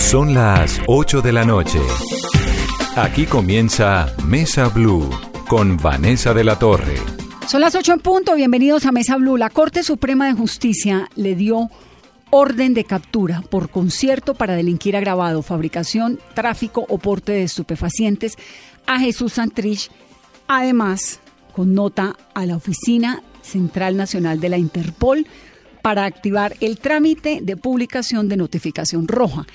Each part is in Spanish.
Son las 8 de la noche. Aquí comienza Mesa Blue con Vanessa de la Torre. Son las 8 en punto. Bienvenidos a Mesa Blue. La Corte Suprema de Justicia le dio orden de captura por concierto para delinquir agravado, fabricación, tráfico o porte de estupefacientes a Jesús Santrich. Además, con nota a la Oficina Central Nacional de la Interpol para activar el trámite de publicación de notificación roja.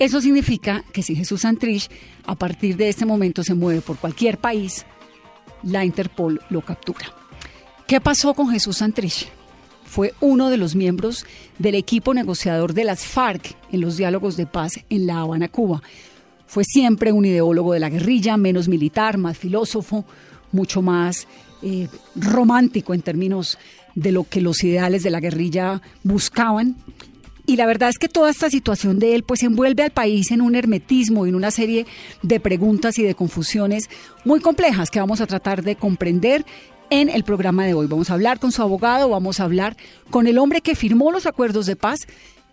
Eso significa que si Jesús Santrich a partir de este momento se mueve por cualquier país, la Interpol lo captura. ¿Qué pasó con Jesús Santrich? Fue uno de los miembros del equipo negociador de las FARC en los diálogos de paz en La Habana, Cuba. Fue siempre un ideólogo de la guerrilla, menos militar, más filósofo, mucho más eh, romántico en términos de lo que los ideales de la guerrilla buscaban. Y la verdad es que toda esta situación de él pues envuelve al país en un hermetismo y en una serie de preguntas y de confusiones muy complejas que vamos a tratar de comprender en el programa de hoy. Vamos a hablar con su abogado, vamos a hablar con el hombre que firmó los acuerdos de paz,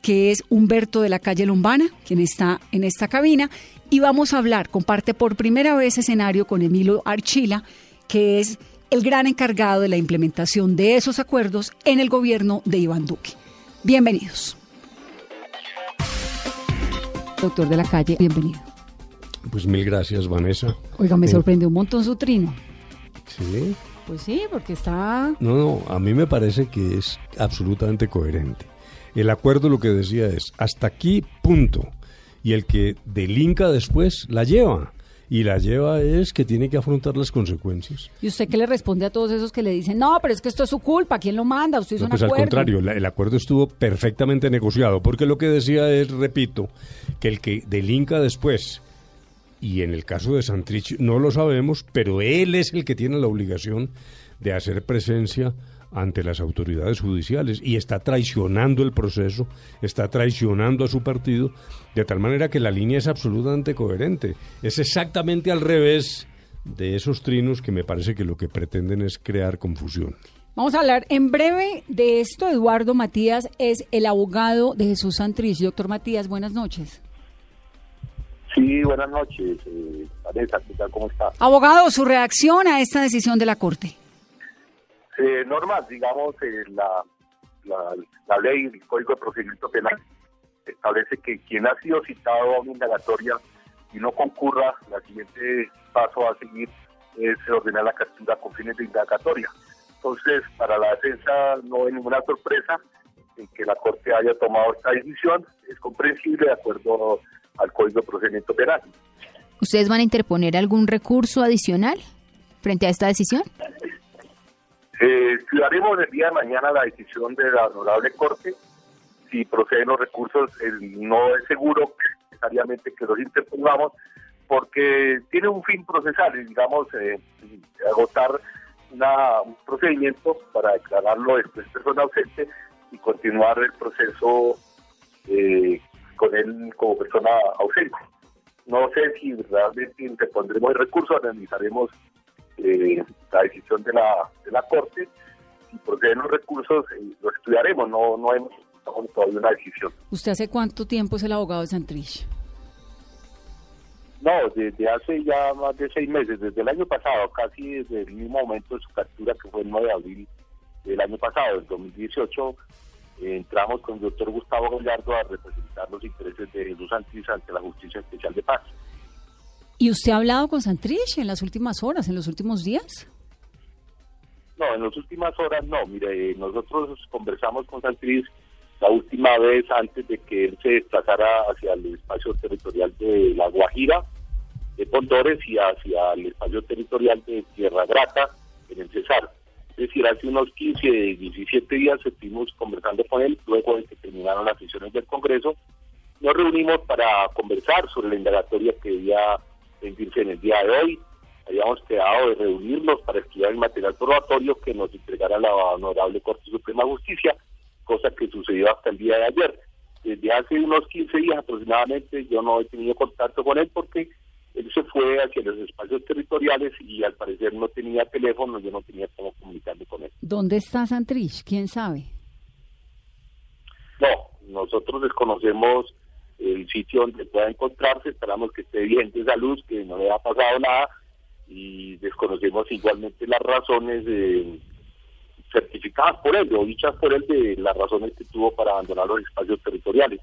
que es Humberto de la calle Lombana, quien está en esta cabina, y vamos a hablar, comparte por primera vez escenario con Emilio Archila, que es el gran encargado de la implementación de esos acuerdos en el gobierno de Iván Duque. Bienvenidos. Doctor de la calle, bienvenido. Pues mil gracias, Vanessa. Oiga, me sorprendió un montón su trino. Sí. Pues sí, porque está... No, no, a mí me parece que es absolutamente coherente. El acuerdo lo que decía es, hasta aquí, punto. Y el que delinca después la lleva. Y la lleva es que tiene que afrontar las consecuencias. ¿Y usted qué le responde a todos esos que le dicen, no, pero es que esto es su culpa, ¿quién lo manda? Usted hizo No, un pues al contrario, la- el acuerdo estuvo perfectamente negociado, porque lo que decía es, repito, que el que delinca después, y en el caso de Santrich no lo sabemos, pero él es el que tiene la obligación de hacer presencia ante las autoridades judiciales y está traicionando el proceso, está traicionando a su partido, de tal manera que la línea es absolutamente coherente. Es exactamente al revés de esos trinos que me parece que lo que pretenden es crear confusión. Vamos a hablar en breve de esto. Eduardo Matías es el abogado de Jesús Santrich. Doctor Matías, buenas noches. Sí, buenas noches, eh, Vanessa, ¿qué tal? ¿Cómo está? Abogado, su reacción a esta decisión de la Corte. Eh, normal, digamos, eh, la, la, la ley, el Código de Procedimiento Penal, establece que quien ha sido citado a una indagatoria y no concurra, el siguiente paso a seguir es ordenar la captura con fines de indagatoria. Entonces, para la defensa no hay ninguna sorpresa en que la Corte haya tomado esta decisión, es comprensible de acuerdo al Código de Procedimiento Penal. ¿Ustedes van a interponer algún recurso adicional frente a esta decisión? Eh, el día de mañana la decisión de la honorable corte. Si proceden los recursos, no es seguro necesariamente que los interpongamos, porque tiene un fin procesal, digamos, eh, agotar una- un procedimiento para declararlo después persona ausente y continuar el proceso eh, con él como persona ausente. No sé si realmente interpondremos el recurso, analizaremos eh, la decisión de la, de la Corte. Si proceden los recursos, eh, lo estudiaremos, no, no hemos tomado todavía una decisión. ¿Usted hace cuánto tiempo es el abogado de Santrich? No, desde hace ya más de seis meses, desde el año pasado, casi desde el mismo momento de su captura, que fue el 9 de abril del año pasado, del 2018, eh, entramos con el doctor Gustavo Gallardo a representar los intereses de Jesús Santis ante la Justicia Especial de Paz. ¿Y usted ha hablado con Santrich en las últimas horas, en los últimos días? No, en las últimas horas no. Mire, eh, nosotros conversamos con Santriz la última vez antes de que él se desplazara hacia el espacio territorial de La Guajira, de Pondores, y hacia el espacio territorial de Tierra Grata, en el Cesar. Es decir, hace unos 15, 17 días estuvimos conversando con él, luego de que terminaron las sesiones del Congreso, nos reunimos para conversar sobre la indagatoria que debía rendirse en el día de hoy. Habíamos quedado de reunirnos para estudiar el material probatorio que nos entregara la Honorable Corte Suprema de Justicia, cosa que sucedió hasta el día de ayer. Desde hace unos 15 días aproximadamente yo no he tenido contacto con él porque él se fue hacia los espacios territoriales y al parecer no tenía teléfono, yo no tenía cómo comunicarme con él. ¿Dónde está Santrich? ¿Quién sabe? No, nosotros desconocemos el sitio donde pueda encontrarse, esperamos que esté bien de salud, que no le ha pasado nada y desconocemos igualmente las razones certificadas por él o dichas por él de las razones que tuvo para abandonar los espacios territoriales.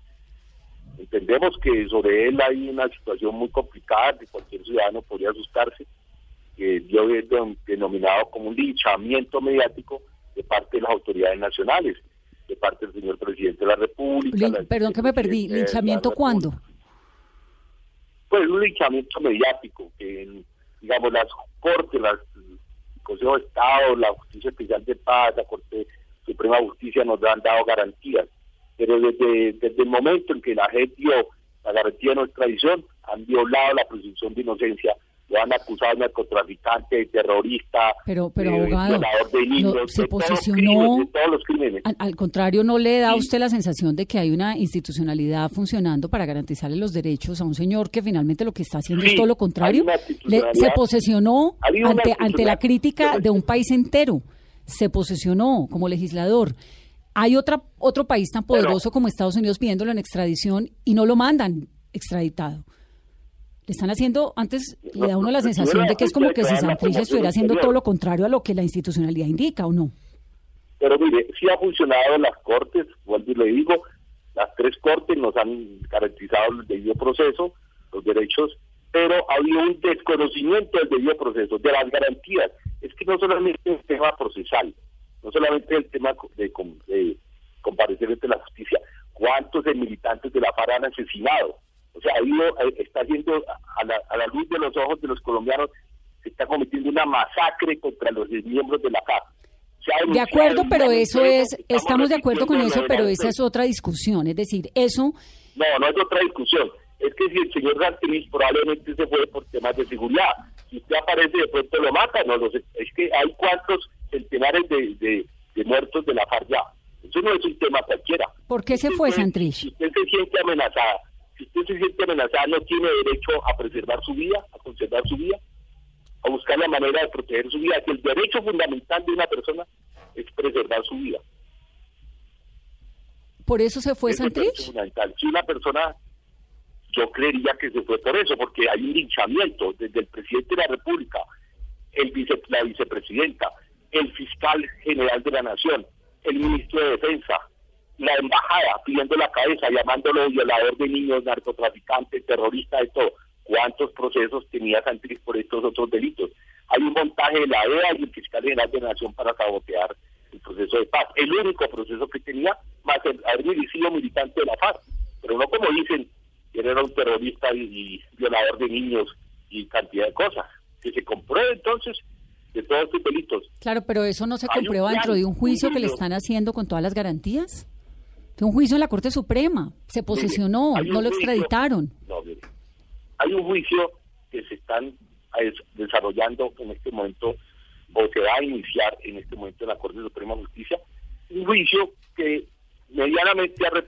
Entendemos que sobre él hay una situación muy complicada que cualquier ciudadano podría asustarse, que yo he denominado como un linchamiento mediático de parte de las autoridades nacionales de parte del señor presidente de la República. perdón que me perdí, ¿linchamiento cuándo? Pues un linchamiento mediático, que digamos las cortes, las, el Consejo de Estado, la Justicia Especial de Paz, la Corte Suprema de Justicia nos han dado garantías, pero desde, desde el momento en que la gente dio la garantía de nuestra tradición, han violado la presunción de inocencia lo han acusado de narcotraficante, terrorista, pero, pero abogado, de niños, se posicionó, de todos los crímenes. Al, contrario, ¿no le da a usted la sensación de que hay una institucionalidad funcionando para garantizarle los derechos a un señor que finalmente lo que está haciendo es todo lo contrario? se posesionó ante, ante la crítica de un país entero, se posesionó como legislador. Hay otra, otro país tan poderoso como Estados Unidos pidiéndolo en extradición y no lo mandan extraditado le están haciendo, antes le da uno la sensación de que es como que si Santrich estuviera haciendo todo lo contrario a lo que la institucionalidad indica, ¿o no? Pero mire, sí ha funcionado las cortes, vuelvo y le digo, las tres cortes nos han garantizado el debido proceso, los derechos, pero ha habido un desconocimiento del debido proceso, de las garantías. Es que no solamente es el tema procesal, no solamente el tema de, de comparecer ante la justicia, cuántos militantes de la FARC han asesinado, o sea, ahí eh, está haciendo a la, a la luz de los ojos de los colombianos, se está cometiendo una masacre contra los miembros de la FARC. De acuerdo, pero eso es, estamos de acuerdo con eso, pero esa es otra discusión, es decir, eso... No, no es otra discusión, es que si el señor Santinis probablemente se fue por temas de seguridad, si usted aparece de pronto lo mata, no lo sé, es que hay cuantos centenares de, de, muertos de la FARC ya, eso no es un tema cualquiera. ¿Por qué se fue Santrich? Si usted se siente amenazada, si usted se siente amenazada, no tiene derecho a preservar su vida, a conservar su vida, a buscar la manera de proteger su vida, que el derecho fundamental de una persona es preservar su vida. ¿Por eso se fue Santrich? Si una persona, yo creería que se fue por eso, porque hay un linchamiento desde el presidente de la República, el vice, la vicepresidenta, el fiscal general de la Nación, el ministro de Defensa, la embajada pidiendo la cabeza, llamándolo violador de niños, narcotraficante, terrorista, de todo. ¿Cuántos procesos tenía Santrich por estos otros delitos? Hay un montaje de la EA y el fiscal general de la Nación para sabotear el proceso de paz. El único proceso que tenía, más el haber sido militante de la paz. Pero no como dicen, que era un terrorista y, violador de niños y cantidad de cosas. Que se compruebe entonces de todos estos delitos. Claro, pero eso no se comprueba dentro de un juicio que le están haciendo con todas las garantías un juicio en la Corte Suprema, se posesionó, no lo extraditaron. No, hay un juicio que se están desarrollando en este momento, o se va a iniciar en este momento en la Corte Suprema de Justicia, un juicio que medianamente ha,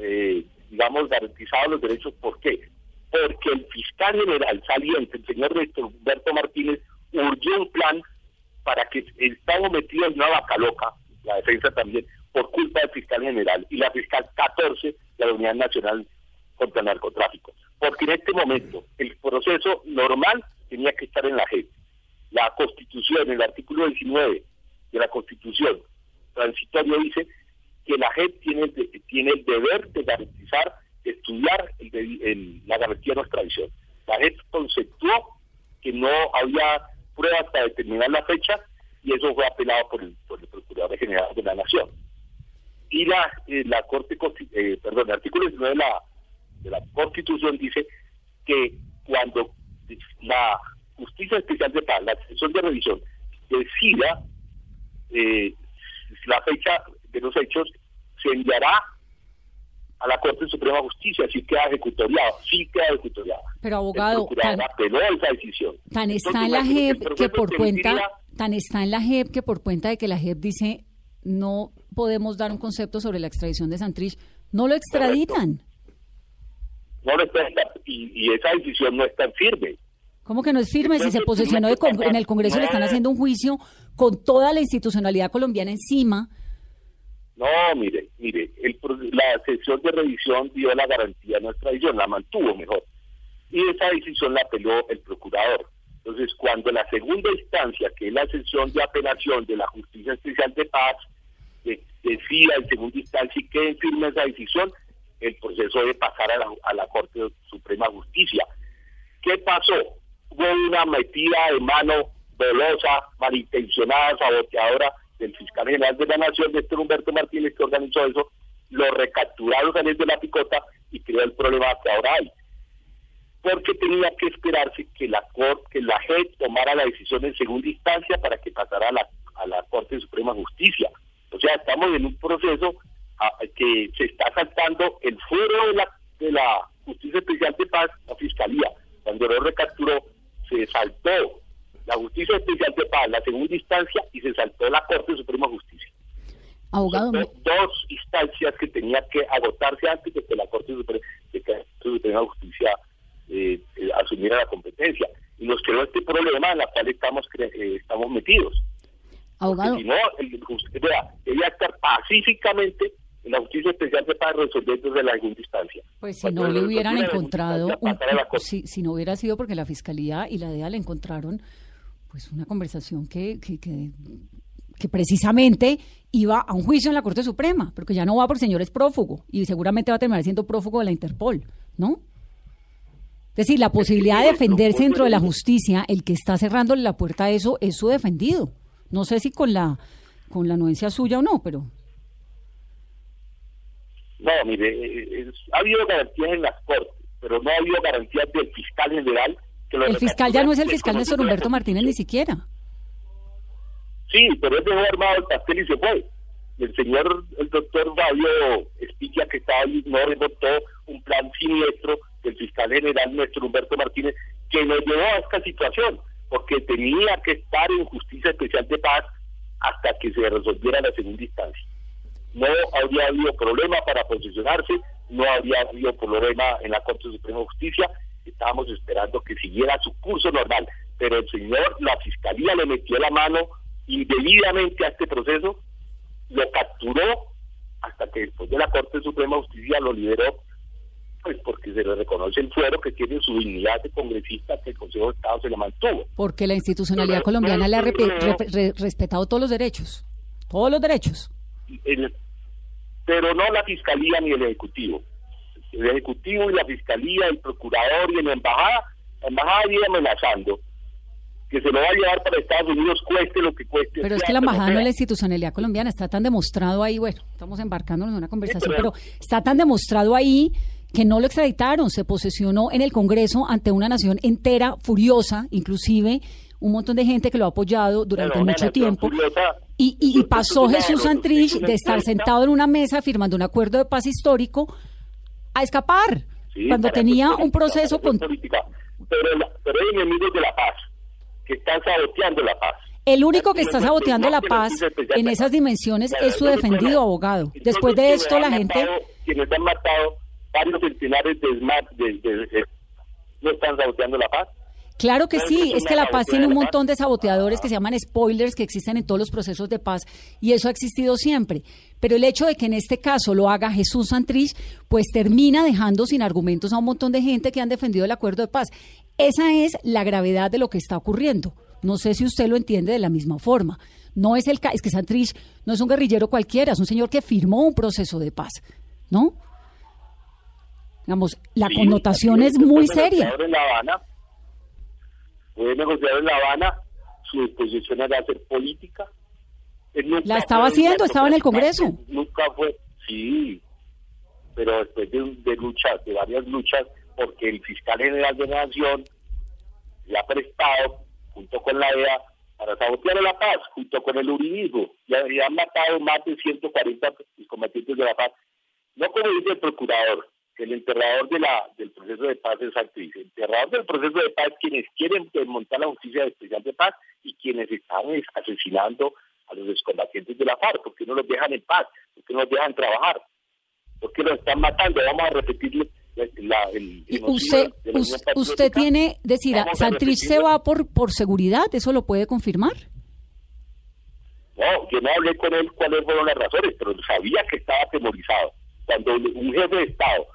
eh, digamos, garantizado los derechos. ¿Por qué? Porque el fiscal general saliente, el señor Roberto Martínez, urgió un plan para que estamos metidos en una vaca loca, la defensa también, por culpa del fiscal general y la fiscal 14 de la Unidad Nacional contra el Narcotráfico. Porque en este momento el proceso normal tenía que estar en la JEP. La Constitución, el artículo 19 de la Constitución transitorio dice que la tiene el, tiene el deber de garantizar, de estudiar la garantía de nuestra visión. La JEP conceptuó que no había pruebas para determinar la fecha y eso fue apelado por el, por el Procurador General de la Nación y la, eh, la Corte, eh, perdón, el artículo 19 de la, de la Constitución dice que cuando la Justicia Especial de Paz, la sesión de revisión, decida eh, la fecha de los hechos, se enviará a la Corte Suprema de Justicia, sí queda ejecutoriado, sí queda ejecutoriado. Pero abogado, tan, apeló esa decisión. Tan está en la JEP que por cuenta, tan está en la JEP que por cuenta de que la JEP dice no podemos dar un concepto sobre la extradición de Santrich, no lo extraditan. No lo extraditan y, y esa decisión no es tan firme. ¿Cómo que no es firme? Si se posicionó en el Congreso le están haciendo un juicio con toda la institucionalidad colombiana encima. No, mire, mire, la sesión de revisión dio la garantía de nuestra decisión, la mantuvo mejor. Y esa decisión la apeló el procurador. Entonces, cuando la segunda instancia, que es la sesión de apelación de la Justicia Especial de Paz, decida en segunda instancia y quede firme esa decisión, el proceso debe pasar a la, a la Corte Suprema de Justicia. ¿Qué pasó? hubo una metida de mano dolosa, malintencionada, saboteadora del fiscal general de la Nación, de Humberto Martínez, que organizó eso, lo recapturaron a de la picota y creó el problema que ahora hay. Porque tenía que esperarse que la Corte, que la JEP tomara la decisión en segunda instancia para que pasara a la, a la Corte Suprema de Justicia. O sea, estamos en un proceso que se está saltando el fuero de la, de la Justicia Especial de Paz, la Fiscalía. Cuando lo recapturó, se saltó la Justicia Especial de Paz, la segunda instancia, y se saltó la Corte Suprema de Justicia. Abogado. Dos instancias que tenía que agotarse antes de que la Corte Suprema, de Justicia eh, eh, asumiera la competencia. Y nos quedó este problema en el cual estamos, eh, estamos metidos. Abogado. si no, el, ella estar pacíficamente la justicia especial se para resolver desde la segunda instancia. Pues si no le hubieran encontrado, si, si, no hubiera sido porque la fiscalía y la DEA le encontraron, pues una conversación que, que, que, precisamente iba a un juicio en la Corte Suprema, porque ya no va por señores prófugo y seguramente va a terminar siendo prófugo de la Interpol, ¿no? Es decir, la posibilidad de defenderse dentro de la justicia, el que está cerrándole la puerta a eso es su defendido. No sé si con la con la anuencia suya o no, pero no, mire, eh, ha habido garantías en las cortes, pero no ha habido garantías del fiscal general. Que el fiscal ya no es el fiscal Néstor Humberto Martínez ni siquiera. Sí, pero él dejó armado el pastel y se fue. El señor, el doctor Fabio Espicia, que estaba ahí, no rebotó un plan siniestro del fiscal general Néstor Humberto Martínez, que nos llevó a esta situación, porque tenía que estar en justicia especial de paz hasta que se resolviera la segunda instancia. No habría habido problema para posicionarse, no habría habido problema en la Corte Suprema de Justicia, estábamos esperando que siguiera su curso normal, pero el señor, la Fiscalía le metió la mano indebidamente a este proceso, lo capturó hasta que después de la Corte Suprema de Justicia lo liberó, pues porque se le reconoce el fuero que tiene su dignidad de congresista que el Consejo de Estado se le mantuvo. Porque la institucionalidad colombiana le ha respetado todos los derechos, todos los derechos pero no la fiscalía ni el ejecutivo. El ejecutivo y la fiscalía, el procurador y la embajada, la embajada viene amenazando que se lo va a llevar para Estados Unidos cueste lo que cueste. Pero es que la embajada no es la institucionalidad colombiana, está tan demostrado ahí, bueno, estamos embarcándonos en una conversación, pero, pero está tan demostrado ahí que no lo extraditaron, se posesionó en el Congreso ante una nación entera, furiosa, inclusive un montón de gente que lo ha apoyado durante mucho tiempo. y, y, pasó Jesús Santrich de estar sentado en una mesa firmando un acuerdo de paz histórico a escapar, cuando tenía un proceso con... Pero, pero hay enemigos de la paz, que están saboteando la paz. El único que está saboteando la paz en esas dimensiones es su defendido abogado. Después de esto, la gente... Quienes han matado varios centenares de, de, no están saboteando la paz. Claro que sí, es que la paz tiene un montón de saboteadores que se llaman spoilers que existen en todos los procesos de paz y eso ha existido siempre. Pero el hecho de que en este caso lo haga Jesús Santrich, pues termina dejando sin argumentos a un montón de gente que han defendido el acuerdo de paz. Esa es la gravedad de lo que está ocurriendo. No sé si usted lo entiende de la misma forma. No es el es que Santrich no es un guerrillero cualquiera, es un señor que firmó un proceso de paz, ¿no? Digamos, la connotación es muy seria puede negociar en La Habana, su disposición era hacer política. La estaba haciendo, estaba en el Congreso. Nunca fue, sí, pero después de, de luchas, de varias luchas, porque el fiscal general de la Nación le ha prestado, junto con la EA, para sabotear la paz, junto con el uribismo. Ya han matado más de 140 combatientes de la paz No como dice el procurador, que el enterrador de la, del proceso de paz es Santrich. El enterrador del proceso de paz quienes quieren desmontar la justicia especial de paz y quienes están asesinando a los excombatientes de la FARC, porque no los dejan en paz, porque no los dejan trabajar, porque los están matando. Vamos a repetirle la, el, usted, usted tiene, decir, Santrich se va por, por seguridad, ¿eso lo puede confirmar? No, yo no hablé con él cuáles fueron las razones, pero sabía que estaba atemorizado. Cuando un jefe de Estado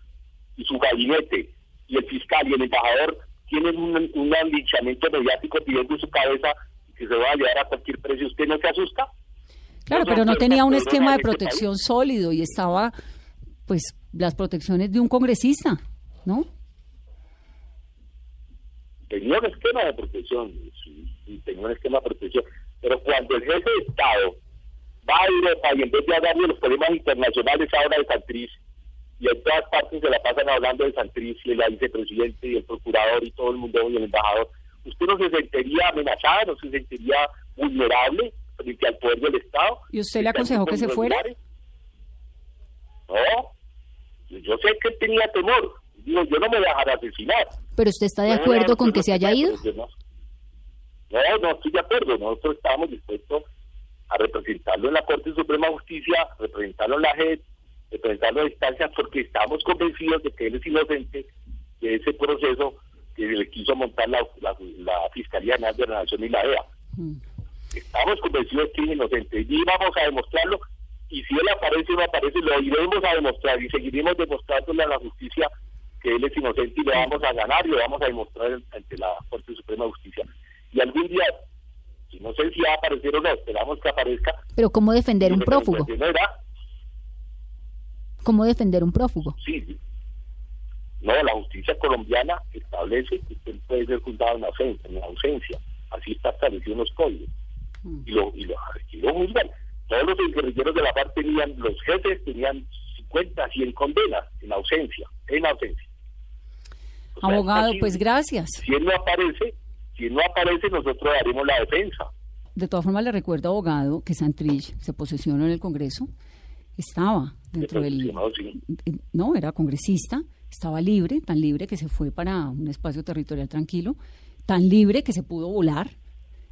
y su gabinete y el fiscal y el embajador tienen un, un linchamiento mediático pidiendo su cabeza que se va a llevar a cualquier precio, ¿usted no se asusta? Claro, pero no tenía un esquema de protección sólido y estaba, pues, las protecciones de un congresista, ¿no? Tenía un esquema de protección, sí, tenía un esquema de protección, pero cuando el jefe de Estado va a Europa y en vez de hablar de los problemas internacionales habla de Santriz, y en todas partes se la pasan hablando de Santriz y la vicepresidente y el procurador y todo el mundo y el embajador, ¿usted no se sentiría amenazada, no se sentiría vulnerable frente al poder del Estado? ¿Y usted le aconsejó que se fuera? No, yo sé que tenía temor. Digo, yo no me voy a dejar asesinar. ¿Pero usted está de acuerdo con que se haya ido? No, no estoy de acuerdo. Nosotros estamos dispuestos a representarlo en la Corte Suprema de Justicia, representarlo en la JED, representarlo a distancia, porque estamos convencidos de que él es inocente de ese proceso que le quiso montar la, la, Fiscalía Nacional de la Nación y la EA. Mm. Estamos convencidos de que es inocente y vamos a demostrarlo. Y si él aparece o no aparece, lo iremos a demostrar y seguiremos demostrándole a la justicia que él es inocente y lo vamos a ganar y lo vamos a demostrar ante la Corte Suprema de Justicia y algún día, si no sé si va a aparecer o no, esperamos que aparezca. Pero ¿cómo defender un prófugo? ¿Cómo defender un prófugo? Sí. No, la justicia colombiana establece que usted puede ser juzgado en ausencia, en ausencia. Así está establecido en los códigos. Mm. Y, lo, y, lo, y lo juzgan. Todos los guerrilleros de la parte tenían, los jefes tenían 50, 100 condenas en ausencia, en ausencia. Abogado, pues gracias. Si él no aparece, si no aparece, nosotros haremos la defensa. De todas formas, le recuerdo, abogado, que Santrich se posesionó en el Congreso, estaba dentro del... No, era congresista, estaba libre, tan libre que se fue para un espacio territorial tranquilo, tan libre que se pudo volar,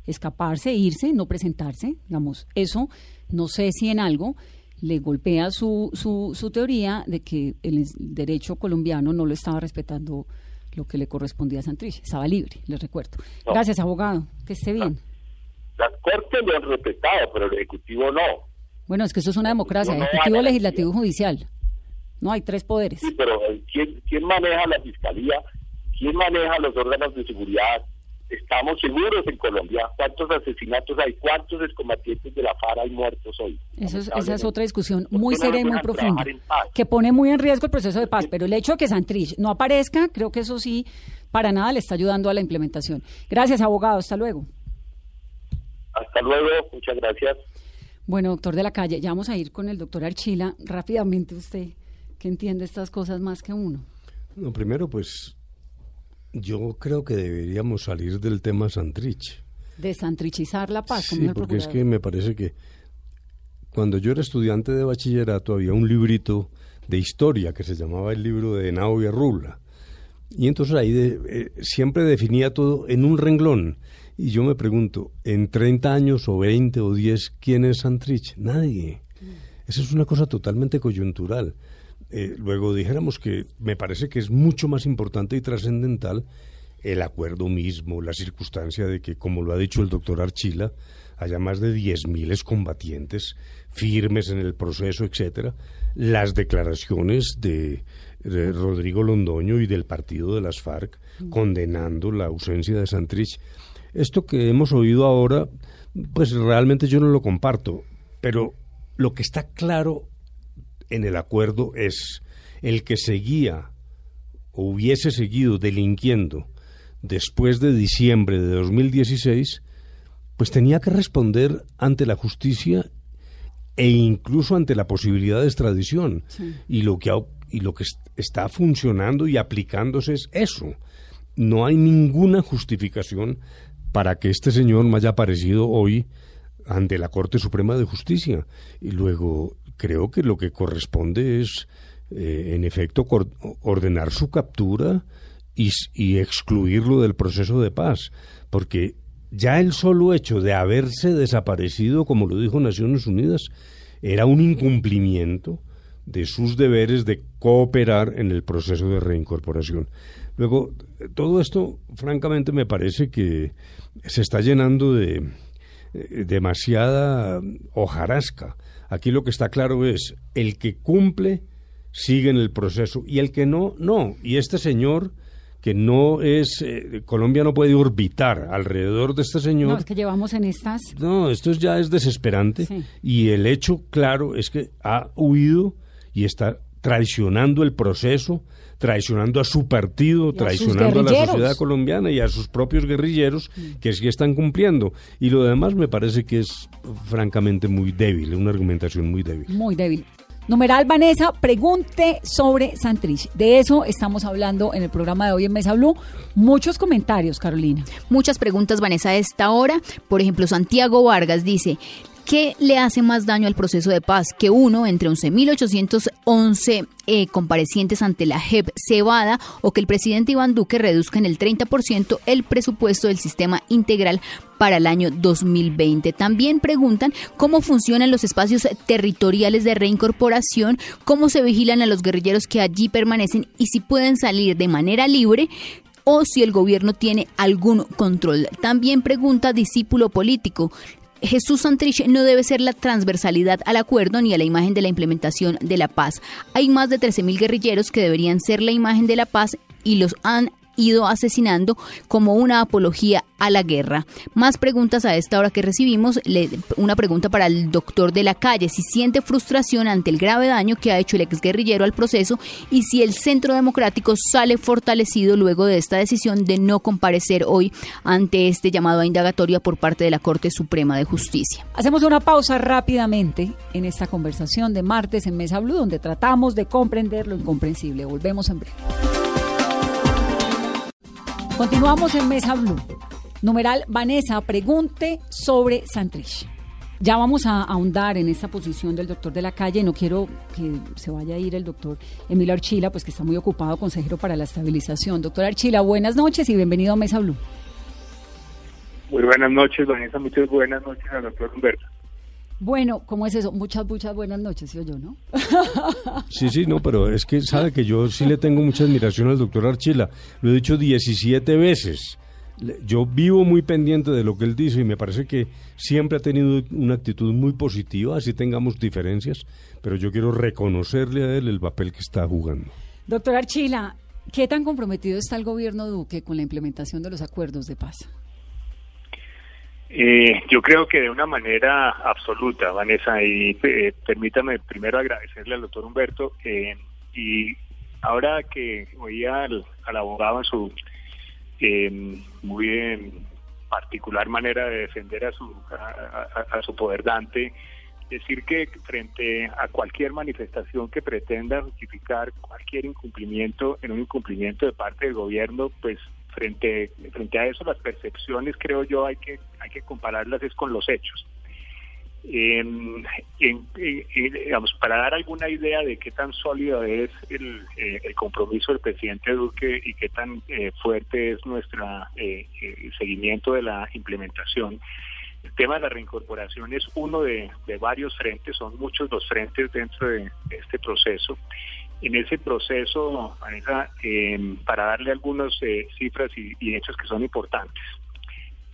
escaparse, irse, no presentarse, digamos, eso no sé si en algo le golpea su, su, su teoría de que el derecho colombiano no lo estaba respetando lo que le correspondía a Santrich. Estaba libre, les recuerdo. Gracias, abogado. Que esté bien. Las cortes lo han respetado, pero el Ejecutivo no. Bueno, es que eso es una democracia, Ejecutivo, Legislativo y Judicial. No hay tres poderes. Sí, pero eh, ¿quién, ¿quién maneja la Fiscalía? ¿Quién maneja los órganos de seguridad? estamos seguros en Colombia. ¿Cuántos asesinatos hay? ¿Cuántos excombatientes de la FARA hay muertos hoy? esa es otra discusión muy seria y muy profunda, que pone muy en riesgo el proceso de paz. Pero el hecho de que Santrich no aparezca, creo que eso sí, para nada le está ayudando a la implementación. Gracias, abogado. Hasta luego. Hasta luego. Muchas gracias. Bueno, doctor de la calle, ya vamos a ir con el doctor Archila. Rápidamente usted, que entiende estas cosas más que uno. No, primero, pues yo creo que deberíamos salir del tema Santrich. De santrichizar la paz. Sí, porque es que me parece que cuando yo era estudiante de bachillerato había un librito de historia que se llamaba el libro de Henao y Arrula. Y entonces ahí eh, siempre definía todo en un renglón. Y yo me pregunto, en 30 años o 20 o 10, ¿quién es Santrich? Nadie. Esa es una cosa totalmente coyuntural. Eh, luego dijéramos que me parece que es mucho más importante y trascendental el acuerdo mismo, la circunstancia de que, como lo ha dicho el doctor Archila, haya más de 10.000 combatientes firmes en el proceso, etcétera, las declaraciones de, Rodrigo Londoño y del partido de las FARC condenando la ausencia de Santrich. Esto que hemos oído ahora, pues realmente yo no lo comparto, pero lo que está claro en el acuerdo es el que seguía o hubiese seguido delinquiendo después de diciembre de 2016, pues tenía que responder ante la justicia e incluso ante la posibilidad de extradición. Y lo que y lo que está funcionando y aplicándose es eso. No hay ninguna justificación para que este señor no haya aparecido hoy ante la Corte Suprema de Justicia. Y luego creo que lo que corresponde es eh, en efecto, ordenar su captura y, y excluirlo del proceso de paz, porque ya el solo hecho de haberse desaparecido, como lo dijo Naciones Unidas, era un incumplimiento de sus deberes de cooperar en el proceso de reincorporación. Luego, todo esto, francamente, me parece que se está llenando de eh, demasiada hojarasca. Aquí lo que está claro es, el que cumple sigue en el proceso y el que no, no. Y este señor que no es eh, Colombia no puede orbitar alrededor de este señor. No, es que llevamos en estas. No, esto ya es desesperante y el hecho claro es que ha huido y está traicionando el proceso, traicionando a su partido, traicionando a, la sociedad colombiana y a sus propios guerrilleros que sí están cumpliendo. Y lo demás me parece que es francamente muy débil, una argumentación muy débil. Muy débil. Numeral Vanessa, pregunte sobre Santrich. De eso estamos hablando en el programa de hoy en Mesa Blue. Muchos comentarios, Carolina. Muchas preguntas, Vanessa, a esta hora. Por ejemplo, Santiago Vargas dice, ¿Qué le hace más daño al proceso de paz que uno entre 11.811 eh, comparecientes ante la JEP cebada o que el presidente Iván Duque reduzca en el 30% el presupuesto del sistema integral para el año 2020. También preguntan cómo funcionan los espacios territoriales de reincorporación, cómo se vigilan a los guerrilleros que allí permanecen y si pueden salir de manera libre o si el gobierno tiene algún control. También pregunta discípulo político, Jesús Santrich no debe ser la transversalidad al acuerdo ni a la imagen de la implementación de la paz. Hay más de 13.000 guerrilleros que deberían ser la imagen de la paz y los han ido asesinando como una apología a la guerra. Más preguntas a esta hora que recibimos. una pregunta para el doctor de la calle. Si siente frustración ante el grave daño que ha hecho el exguerrillero al proceso y si el Centro Democrático sale fortalecido luego de esta decisión de no comparecer hoy ante este llamado a indagatoria por parte de la Corte Suprema de Justicia. Hacemos una pausa rápidamente en esta conversación de martes en Mesa Blue donde tratamos de comprender lo incomprensible. Volvemos en breve. Continuamos en Mesa Blue. Numeral Vanessa, pregunte sobre Santrich. Ya vamos a ahondar en esta posición del doctor de la calle. No quiero que se vaya a ir el doctor Emilio Archila, pues que está muy ocupado, consejero para la estabilización. Doctor Archila, buenas noches y bienvenido a Mesa Blue. Muy buenas noches, Vanessa. Muchas buenas noches al doctor Humberto. Bueno, ¿cómo es eso? Muchas, muchas buenas noches, ¿sí o yo, no? Sí, sí, no, pero es que sabe que yo sí le tengo mucha admiración al doctor Archila. Lo he dicho 17 veces. Yo vivo muy pendiente de lo que él dice y me parece que siempre ha tenido una actitud muy positiva, así tengamos diferencias, pero yo quiero reconocerle a él el papel que está jugando. Doctor Archila, ¿qué tan comprometido está el gobierno Duque con la implementación de los acuerdos de paz? Eh, yo creo que de una manera absoluta, Vanessa, y eh, permítame primero agradecerle al doctor Humberto eh, y ahora que oía al, abogado en su muy particular manera de defender a su, a, su poder dante, decir que frente a cualquier manifestación que pretenda justificar cualquier incumplimiento en un incumplimiento de parte del gobierno, pues frente frente a eso las percepciones creo yo hay que hay que compararlas es con los hechos. En, digamos para dar alguna idea de qué tan sólido es el, eh, el compromiso del presidente Duque y qué tan eh, fuerte es nuestro eh, seguimiento de la implementación el tema de la reincorporación es uno de, de varios frentes, son muchos los frentes dentro de este proceso en ese proceso, em, para darle algunas eh, cifras y, hechos que son importantes.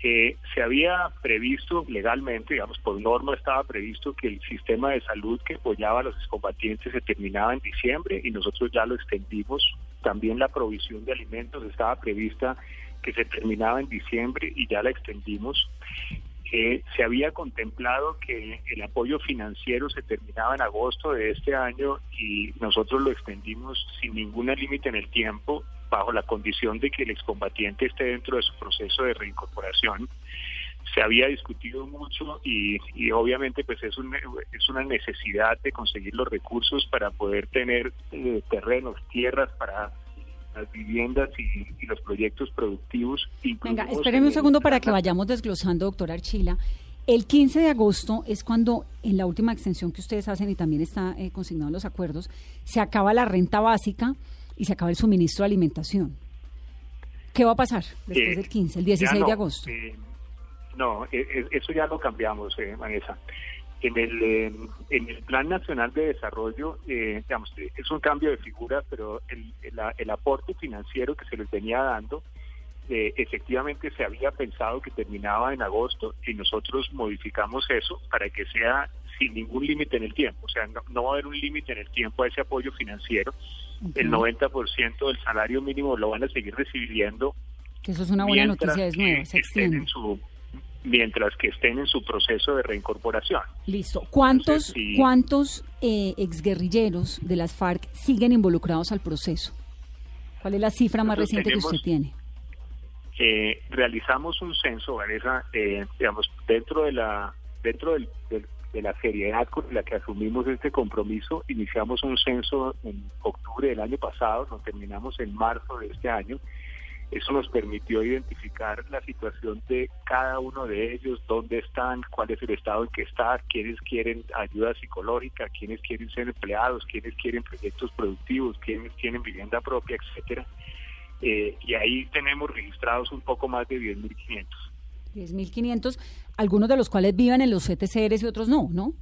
Eh, se había previsto legalmente, digamos, por norma estaba previsto que el sistema de salud que apoyaba a los excombatientes se terminaba en diciembre y nosotros ya lo extendimos. También la provisión de alimentos estaba prevista que se terminaba en diciembre y ya la extendimos se había contemplado que el apoyo financiero se terminaba en agosto de este año y nosotros lo extendimos sin ningún límite en el tiempo bajo la condición de que el excombatiente esté dentro de su proceso de reincorporación. Se había discutido mucho y, obviamente pues es, es una necesidad de conseguir los recursos para poder tener eh, terrenos, tierras para las viviendas y, los proyectos productivos. Venga, espéreme un segundo para que vayamos desglosando, doctor Archila. El 15 de agosto es cuando, en la última extensión que ustedes hacen y también está eh, consignado en los acuerdos, se acaba la renta básica y se acaba el suministro de alimentación. ¿Qué va a pasar después Eh, del 15, el ya 16 no, de agosto? eh, no, eso ya lo cambiamos, eh, Vanessa. En el, eh, en el Plan Nacional de Desarrollo, eh, digamos, eh, es un cambio de figura, pero el, el, el aporte financiero que se les venía dando, eh, efectivamente se había pensado que terminaba en agosto y nosotros modificamos eso para que sea sin ningún límite en el tiempo. O sea, no, no va a haber un límite en el tiempo a ese apoyo financiero. El 90% del salario mínimo lo van a seguir recibiendo Que eso es una buena noticia, es que nueva, se extiende. en su mientras que estén en su proceso de reincorporación. Listo. ¿Cuántos, Entonces, sí. cuántos eh, exguerrilleros de las FARC siguen involucrados al proceso? ¿Cuál es la cifra más reciente que usted tiene? Eh, realizamos un censo, Vanessa, eh, digamos, dentro de la dentro del- del- de la seriedad con la que asumimos este compromiso, iniciamos un censo en octubre del año pasado, lo terminamos en marzo de este año. Eso nos permitió identificar la situación de cada uno de ellos, dónde están, cuál es el estado en que está, quiénes quieren ayuda psicológica, quiénes quieren ser empleados, quiénes quieren proyectos productivos, quiénes tienen vivienda propia, etcétera. Eh, y ahí tenemos registrados un poco más de 10.500. 10.500, algunos de los cuales viven en los ETCRs y otros no, ¿no?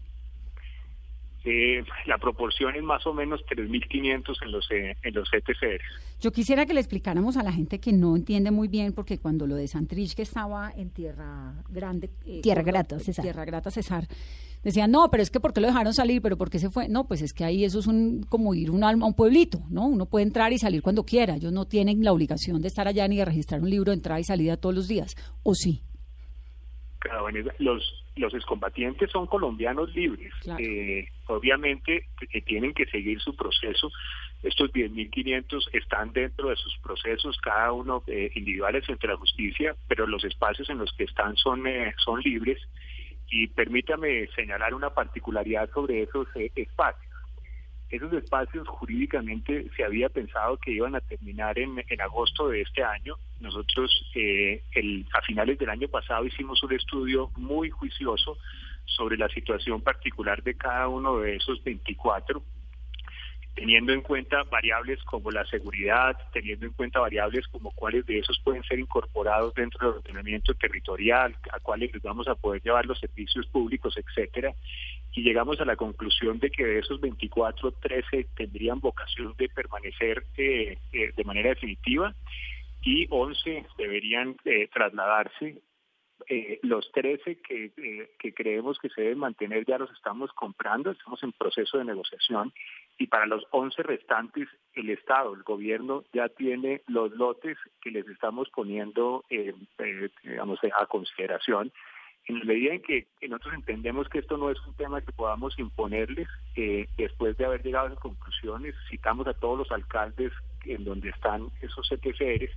Eh, la proporción es más o menos 3.500 en los eh, en los ETCRs. Yo quisiera que le explicáramos a la gente que no entiende muy bien, porque cuando lo de Santrich, que estaba en Tierra Grande... eh, Tierra Grata, Cesar. Tierra Grata, Cesar, decían, no, pero es que ¿por qué lo dejaron salir? ¿Pero por qué se fue? No, pues es que ahí eso es un como ir un alma a un pueblito, ¿no? Uno puede entrar y salir cuando quiera. Ellos no tienen la obligación de estar allá ni de registrar un libro de entrada y salida todos los días. ¿O sí? Claro, Vanessa, los los excombatientes son colombianos libres. Claro. Eh, obviamente eh, tienen que seguir su proceso. Estos 10.500 están dentro de sus procesos, cada uno eh, individuales a la justicia, pero los espacios en los que están son, eh, son libres. Y permítame señalar una particularidad sobre esos eh, espacios. Esos espacios jurídicamente se había pensado que iban a terminar en, agosto de este año. Nosotros eh, el, a finales del año pasado hicimos un estudio muy juicioso sobre la situación particular de cada uno de esos 24 teniendo en cuenta variables como la seguridad, teniendo en cuenta variables como cuáles de esos pueden ser incorporados dentro del ordenamiento territorial, a cuáles les vamos a poder llevar los servicios públicos, etcétera, y llegamos a la conclusión de que de esos 24, 13 tendrían vocación de permanecer eh, eh, de manera definitiva y 11 deberían eh, trasladarse. Eh, los 13 que, eh, que creemos que se deben mantener ya los estamos comprando, estamos en proceso de negociación y para los 11 restantes el Estado, el gobierno ya tiene los lotes que les estamos poniendo eh, eh, a consideración. En la medida en que nosotros entendemos que esto no es un tema que podamos imponerles, eh, después de haber llegado a esas conclusiones, citamos a todos los alcaldes en donde están esos ETCRs,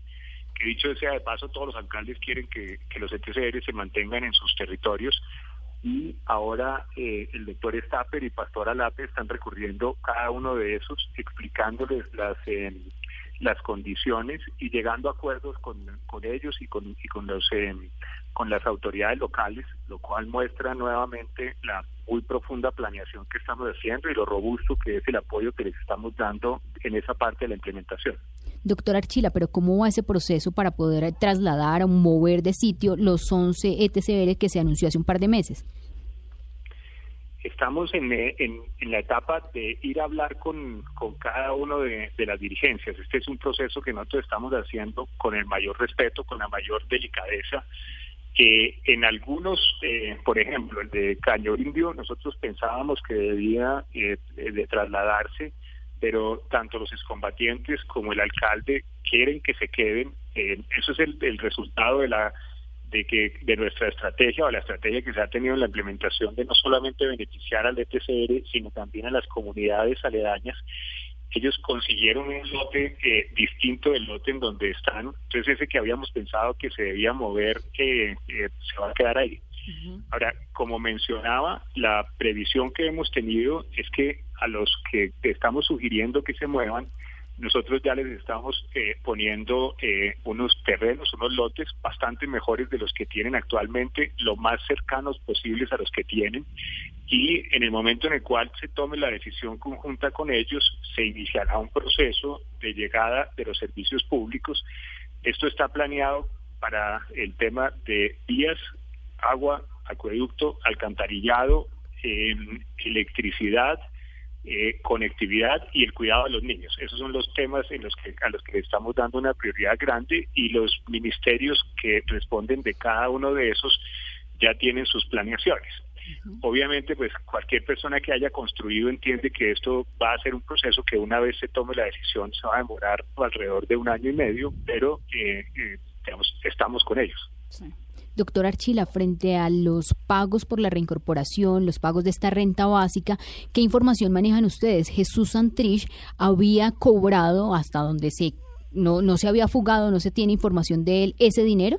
que dicho sea de paso, todos los alcaldes quieren que, que los ETCR se mantengan en sus territorios y ahora eh, el doctor Stapper y Pastor Alape están recurriendo cada uno de esos, explicándoles las eh, las condiciones y llegando a acuerdos con, con ellos y con, y con los eh, con las autoridades locales, lo cual muestra nuevamente la muy profunda planeación que estamos haciendo y lo robusto que es el apoyo que les estamos dando en esa parte de la implementación. Doctor Archila, pero ¿cómo va ese proceso para poder trasladar o mover de sitio los 11 ETCR que se anunció hace un par de meses? Estamos en, en, en la etapa de ir a hablar con, cada uno de, de, las dirigencias. Este es un proceso que nosotros estamos haciendo con el mayor respeto, con la mayor delicadeza. Eh, en algunos, eh, por ejemplo, el de Caño Indio, nosotros pensábamos que debía eh, de trasladarse pero tanto los excombatientes como el alcalde quieren que se queden. Eh, eso es el, el, resultado de la de que de nuestra estrategia o la estrategia que se ha tenido en la implementación de no solamente beneficiar al ETCR, sino también a las comunidades aledañas. Ellos consiguieron un lote eh, distinto del lote en donde están, entonces ese que habíamos pensado que se debía mover eh, se va a quedar ahí. Ahora, como mencionaba, la previsión que hemos tenido es que a los que estamos sugiriendo que se muevan, nosotros ya les estamos eh, poniendo eh, unos terrenos, unos lotes bastante mejores de los que tienen actualmente, lo más cercanos posibles a los que tienen, y en el momento en el cual se tome la decisión conjunta con ellos, se iniciará un proceso de llegada de los servicios públicos. Esto está planeado para el tema de vías, agua, acueducto, alcantarillado, eh, electricidad, eh, conectividad y el cuidado de los niños. Esos son los temas en los que, a los que le estamos dando una prioridad grande y los ministerios que responden de cada uno de esos ya tienen sus planeaciones. Obviamente, pues cualquier persona que haya construido entiende que esto va a ser un proceso que una vez se tome la decisión se va a demorar alrededor de un año y medio, pero eh, eh estamos con ellos. Doctor Archila, frente a los pagos por la reincorporación, los pagos de esta renta básica, ¿qué información manejan ustedes? Jesús Santrich había cobrado hasta donde se no, no se había fugado, no se tiene información de él, ese dinero?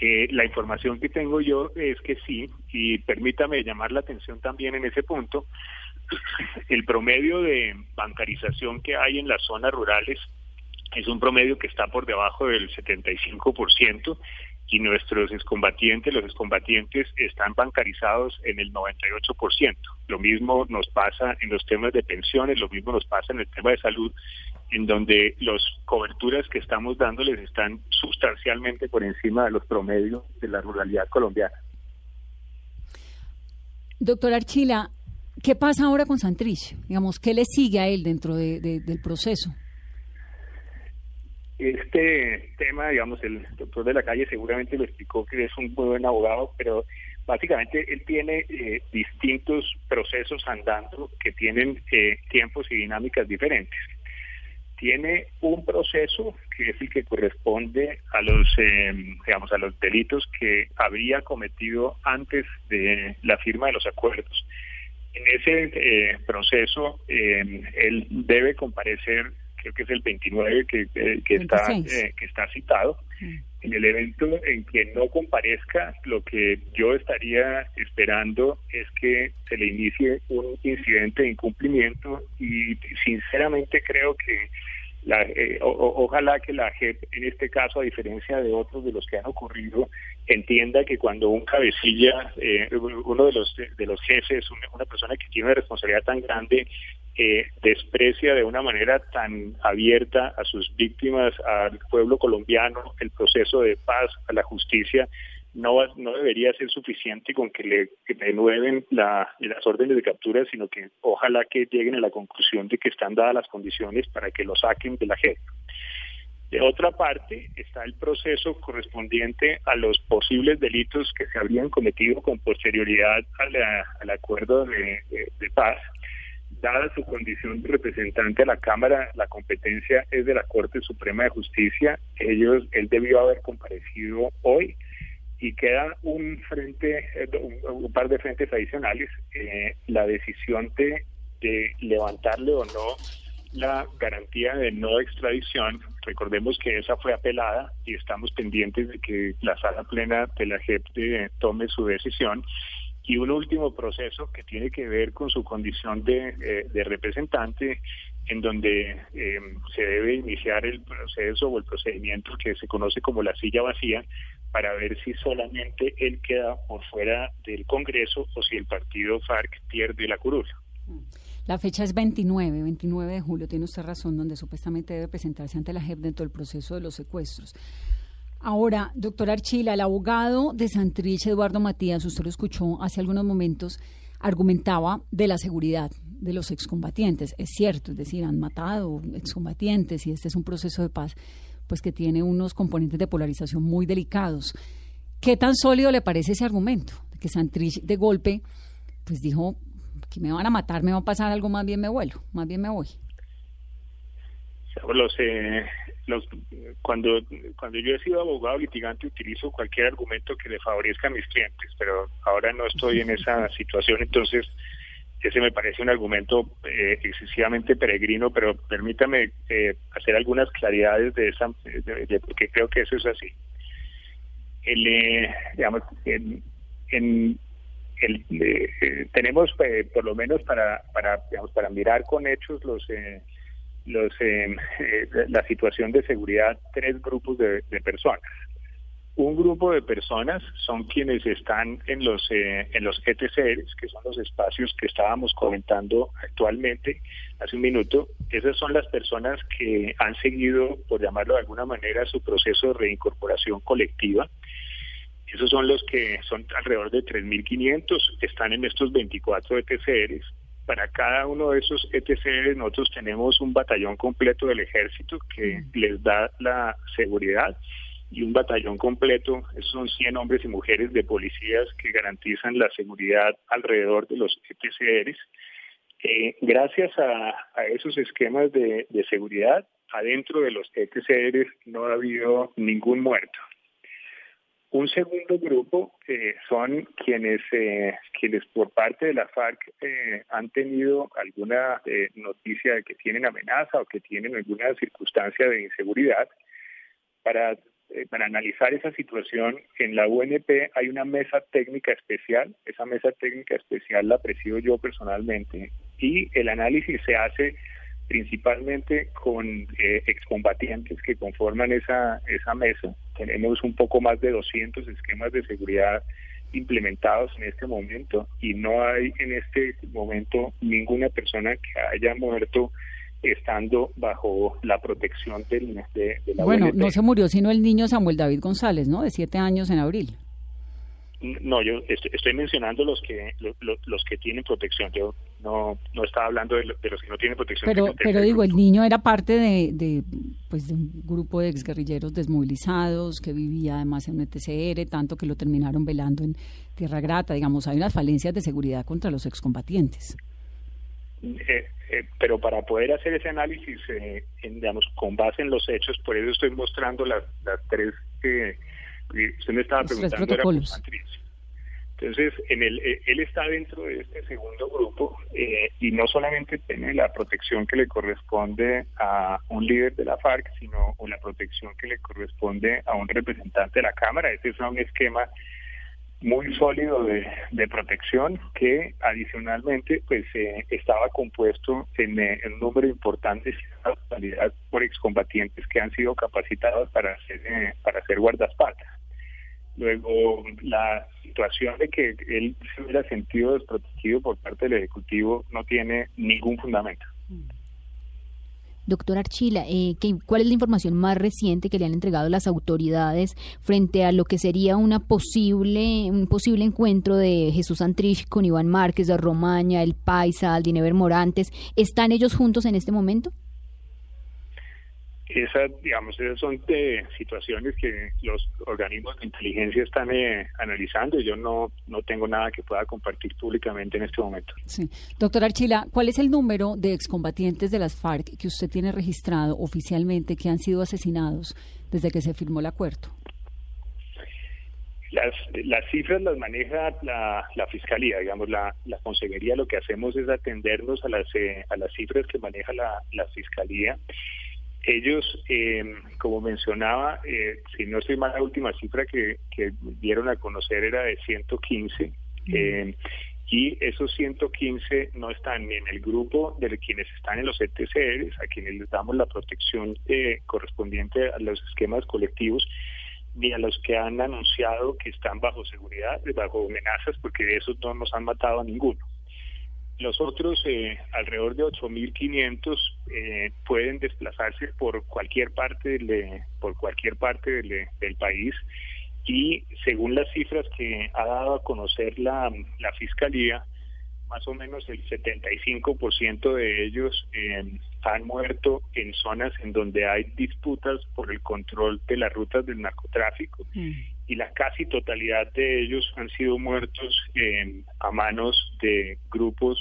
Eh, la información que tengo yo es que sí, y permítame llamar la atención también en ese punto, el promedio de bancarización que hay en las zonas rurales es un promedio que está por debajo del 75% y nuestros excombatientes, los excombatientes están bancarizados en el 98%. Lo mismo nos pasa en los temas de pensiones, lo mismo nos pasa en el tema de salud, en donde las coberturas que estamos dándoles están sustancialmente por encima de los promedios de la ruralidad colombiana. Doctor Archila, ¿qué pasa ahora con Santrich? Digamos, ¿qué le sigue a él dentro del proceso? Este tema, digamos, el doctor de la calle seguramente lo explicó que es un muy buen abogado, pero básicamente él tiene eh, distintos procesos andando que tienen eh, tiempos y dinámicas diferentes. Tiene un proceso que es el que corresponde a los, eh, digamos, a los delitos que habría cometido antes de la firma de los acuerdos. En ese proceso, él debe comparecer creo que es el 29 que, eh, que está eh, que está citado. Mm. En el evento en que no comparezca, lo que yo estaría esperando es que se le inicie un incidente de incumplimiento y sinceramente creo que la, eh, ojalá que la JEP, en este caso, a diferencia de otros de los que han ocurrido, entienda que cuando un cabecilla, uno de los de los jefes, una persona que tiene una responsabilidad tan grande, eh, desprecia de una manera tan abierta a sus víctimas, al pueblo colombiano, el proceso de paz, a la justicia, no, no debería ser suficiente con que le renueven la, las órdenes de captura, sino que ojalá que lleguen a la conclusión de que están dadas las condiciones para que lo saquen de la gente. De otra parte, está el proceso correspondiente a los posibles delitos que se habrían cometido con posterioridad al acuerdo de paz dada su condición de representante a la Cámara, la competencia es de la Corte Suprema de Justicia. Ellos, él debió haber comparecido hoy y queda un frente, un, par de frentes adicionales. Eh, la decisión de, de levantarle o no la garantía de no extradición, recordemos que esa fue apelada y estamos pendientes de que la sala plena de la JEP tome su decisión y un último proceso que tiene que ver con su condición de, eh, representante, en donde eh, se debe iniciar el proceso o el procedimiento que se conoce como la silla vacía para ver si solamente él queda por fuera del Congreso o si el partido FARC pierde la curula. La fecha es 29, 29 de julio, tiene usted razón, donde supuestamente debe presentarse ante la JEP dentro del proceso de los secuestros. Ahora, doctor Archila, el abogado de Santrich, Eduardo Matías, usted lo escuchó hace algunos momentos, argumentaba de la seguridad de los excombatientes. Es cierto, es decir, han matado excombatientes y este es un proceso de paz pues que tiene unos componentes de polarización muy delicados. ¿Qué tan sólido le parece ese argumento? Que Santrich de golpe pues dijo que me van a matar, me va a pasar algo, más bien me vuelo, más bien me voy. Los, eh, los, cuando, cuando yo he sido abogado litigante utilizo cualquier argumento que le favorezca a mis clientes, pero ahora no estoy en esa situación, entonces ese me parece un argumento eh, excesivamente peregrino, pero permítame eh, hacer algunas claridades de esa, de, porque creo que eso es así. El, eh, digamos, en, en el, tenemos por lo menos para para digamos, para mirar con hechos los los, eh, eh, la situación de seguridad tres grupos de, personas. Un grupo de personas son quienes están en los eh, en los ETCRs, que son los espacios que estábamos comentando actualmente hace un minuto. Esas son las personas que han seguido, por llamarlo de alguna manera, su proceso de reincorporación colectiva. Esos son los que son alrededor de 3.500, están en estos 24 ETCRs para cada uno de esos ETC nosotros tenemos un batallón completo del ejército que les da la seguridad y un batallón completo, esos son 100 hombres y mujeres de policías que garantizan la seguridad alrededor de los ETCRs. Eh, gracias a, esos esquemas de, de seguridad, adentro de los ETCRs no ha habido ningún muerto. Un segundo grupo eh, son quienes, eh, quienes por parte de la FARC eh, han tenido alguna noticia de que tienen amenaza o que tienen alguna circunstancia de inseguridad. Para, para analizar esa situación, en la UNP hay una mesa técnica especial. Esa mesa técnica especial la presido yo personalmente y el análisis se hace principalmente con excombatientes que conforman esa, esa mesa. Tenemos un poco más de 200 esquemas de seguridad implementados en este momento y no hay en este momento ninguna persona que haya muerto estando bajo la protección del, de, de la Bueno, no se murió sino el niño Samuel David González, ¿no? De siete años en abril. No, yo estoy, mencionando los que los, que tienen protección. Yo no no estaba hablando de, los que no tienen protección. Pero pero digo, el niño era parte de, de pues de un grupo de exguerrilleros desmovilizados que vivía además en un ETCR, tanto que lo terminaron velando en Tierra Grata. Digamos, hay unas falencias de seguridad contra los excombatientes. Eh, eh, pero para poder hacer ese análisis, eh, digamos, con base en los hechos, por eso estoy mostrando las, las tres usted me estaba preguntando era Entonces, en el, eh, él está dentro de este segundo grupo eh, y no solamente tiene la protección que le corresponde a un líder de la FARC, sino la protección que le corresponde a un representante de la Cámara. Ese es un esquema muy sólido de, de protección que adicionalmente pues eh, estaba compuesto en, un número importante de por excombatientes que han sido capacitados para hacer para hacer guardaespaldas. Luego, la situación de que él se hubiera sentido desprotegido por parte del Ejecutivo no tiene ningún fundamento. Doctor Archila, eh, ¿cuál es la información más reciente que le han entregado las autoridades frente a lo que sería una posible, un posible encuentro de Jesús Antrich con Iván Márquez, de Romaña, El Paisa, Aldinever Morantes? ¿Están ellos juntos en este momento? Esas, digamos, esas son de situaciones que los organismos de inteligencia están eh, analizando y yo no, no tengo nada que pueda compartir públicamente en este momento. Sí. Doctor Archila, ¿cuál es el número de excombatientes de las FARC que usted tiene registrado oficialmente que han sido asesinados desde que se firmó el acuerdo? Las, las cifras las maneja la, la fiscalía, digamos, la, la consejería lo que hacemos es atendernos a las, eh, a las cifras que maneja la, la fiscalía ellos, eh, como mencionaba, eh, si no estoy mal, la última cifra que, dieron a conocer era de 115. Eh, y esos 115 no están ni en el grupo de quienes están en los ETCRs, a quienes les damos la protección correspondiente a los esquemas colectivos, ni a los que han anunciado que están bajo seguridad, bajo amenazas, porque de esos no nos han matado a ninguno. Los otros, eh, alrededor de 8.500, eh, pueden desplazarse por cualquier parte de, por cualquier parte del, país y según las cifras que ha dado a conocer la, la Fiscalía, más o menos el 75% de ellos eh, han muerto en zonas en donde hay disputas por el control de las rutas del narcotráfico mm. Y la casi totalidad de ellos han sido muertos eh, a manos de grupos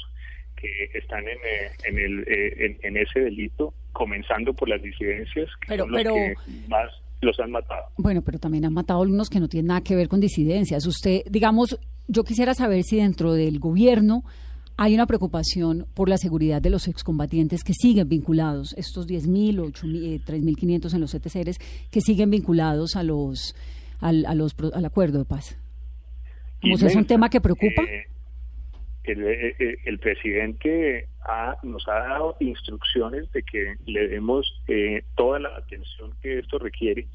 que están en, eh, en, el, en, ese delito, comenzando por las disidencias, que son los que más los han matado. Bueno, pero también han matado algunos que no tienen nada que ver con disidencias. Usted, digamos, yo quisiera saber si dentro del gobierno hay una preocupación por la seguridad de los excombatientes que siguen vinculados, estos 10.000 o 3.500 en los ETCRs, que siguen vinculados a los, al, a los, al acuerdo de paz. ¿Es un tema que preocupa? Eh, el, el, presidente nos ha dado instrucciones de que le demos toda la atención que esto requiere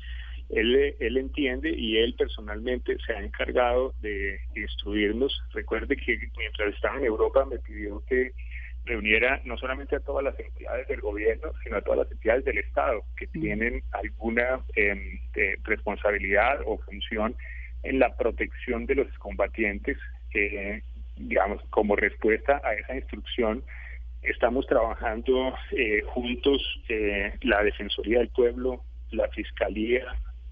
él, él entiende y él personalmente se ha encargado de instruirnos. Recuerde que mientras estaba en Europa me pidió que reuniera no solamente a todas las entidades del gobierno, sino a todas las entidades del Estado que tienen alguna em, responsabilidad o función en la protección de los combatientes. digamos, como respuesta a esa instrucción, estamos trabajando eh, juntos eh, la Defensoría del Pueblo, la Fiscalía,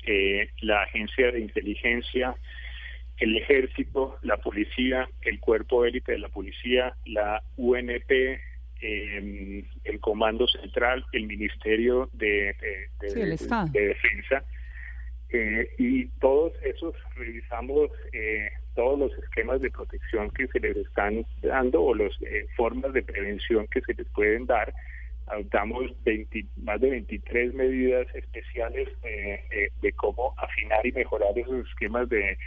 eh, la agencia de inteligencia, el ejército, la policía, el cuerpo élite de la policía, la UNP, eh, el Comando Central, el Ministerio de, Defensa. Eh, y todos esos revisamos todos los esquemas de protección que se les están dando o las formas de prevención que se les pueden dar adoptamos más de 23 medidas especiales eh, eh, de cómo afinar y mejorar esos esquemas de,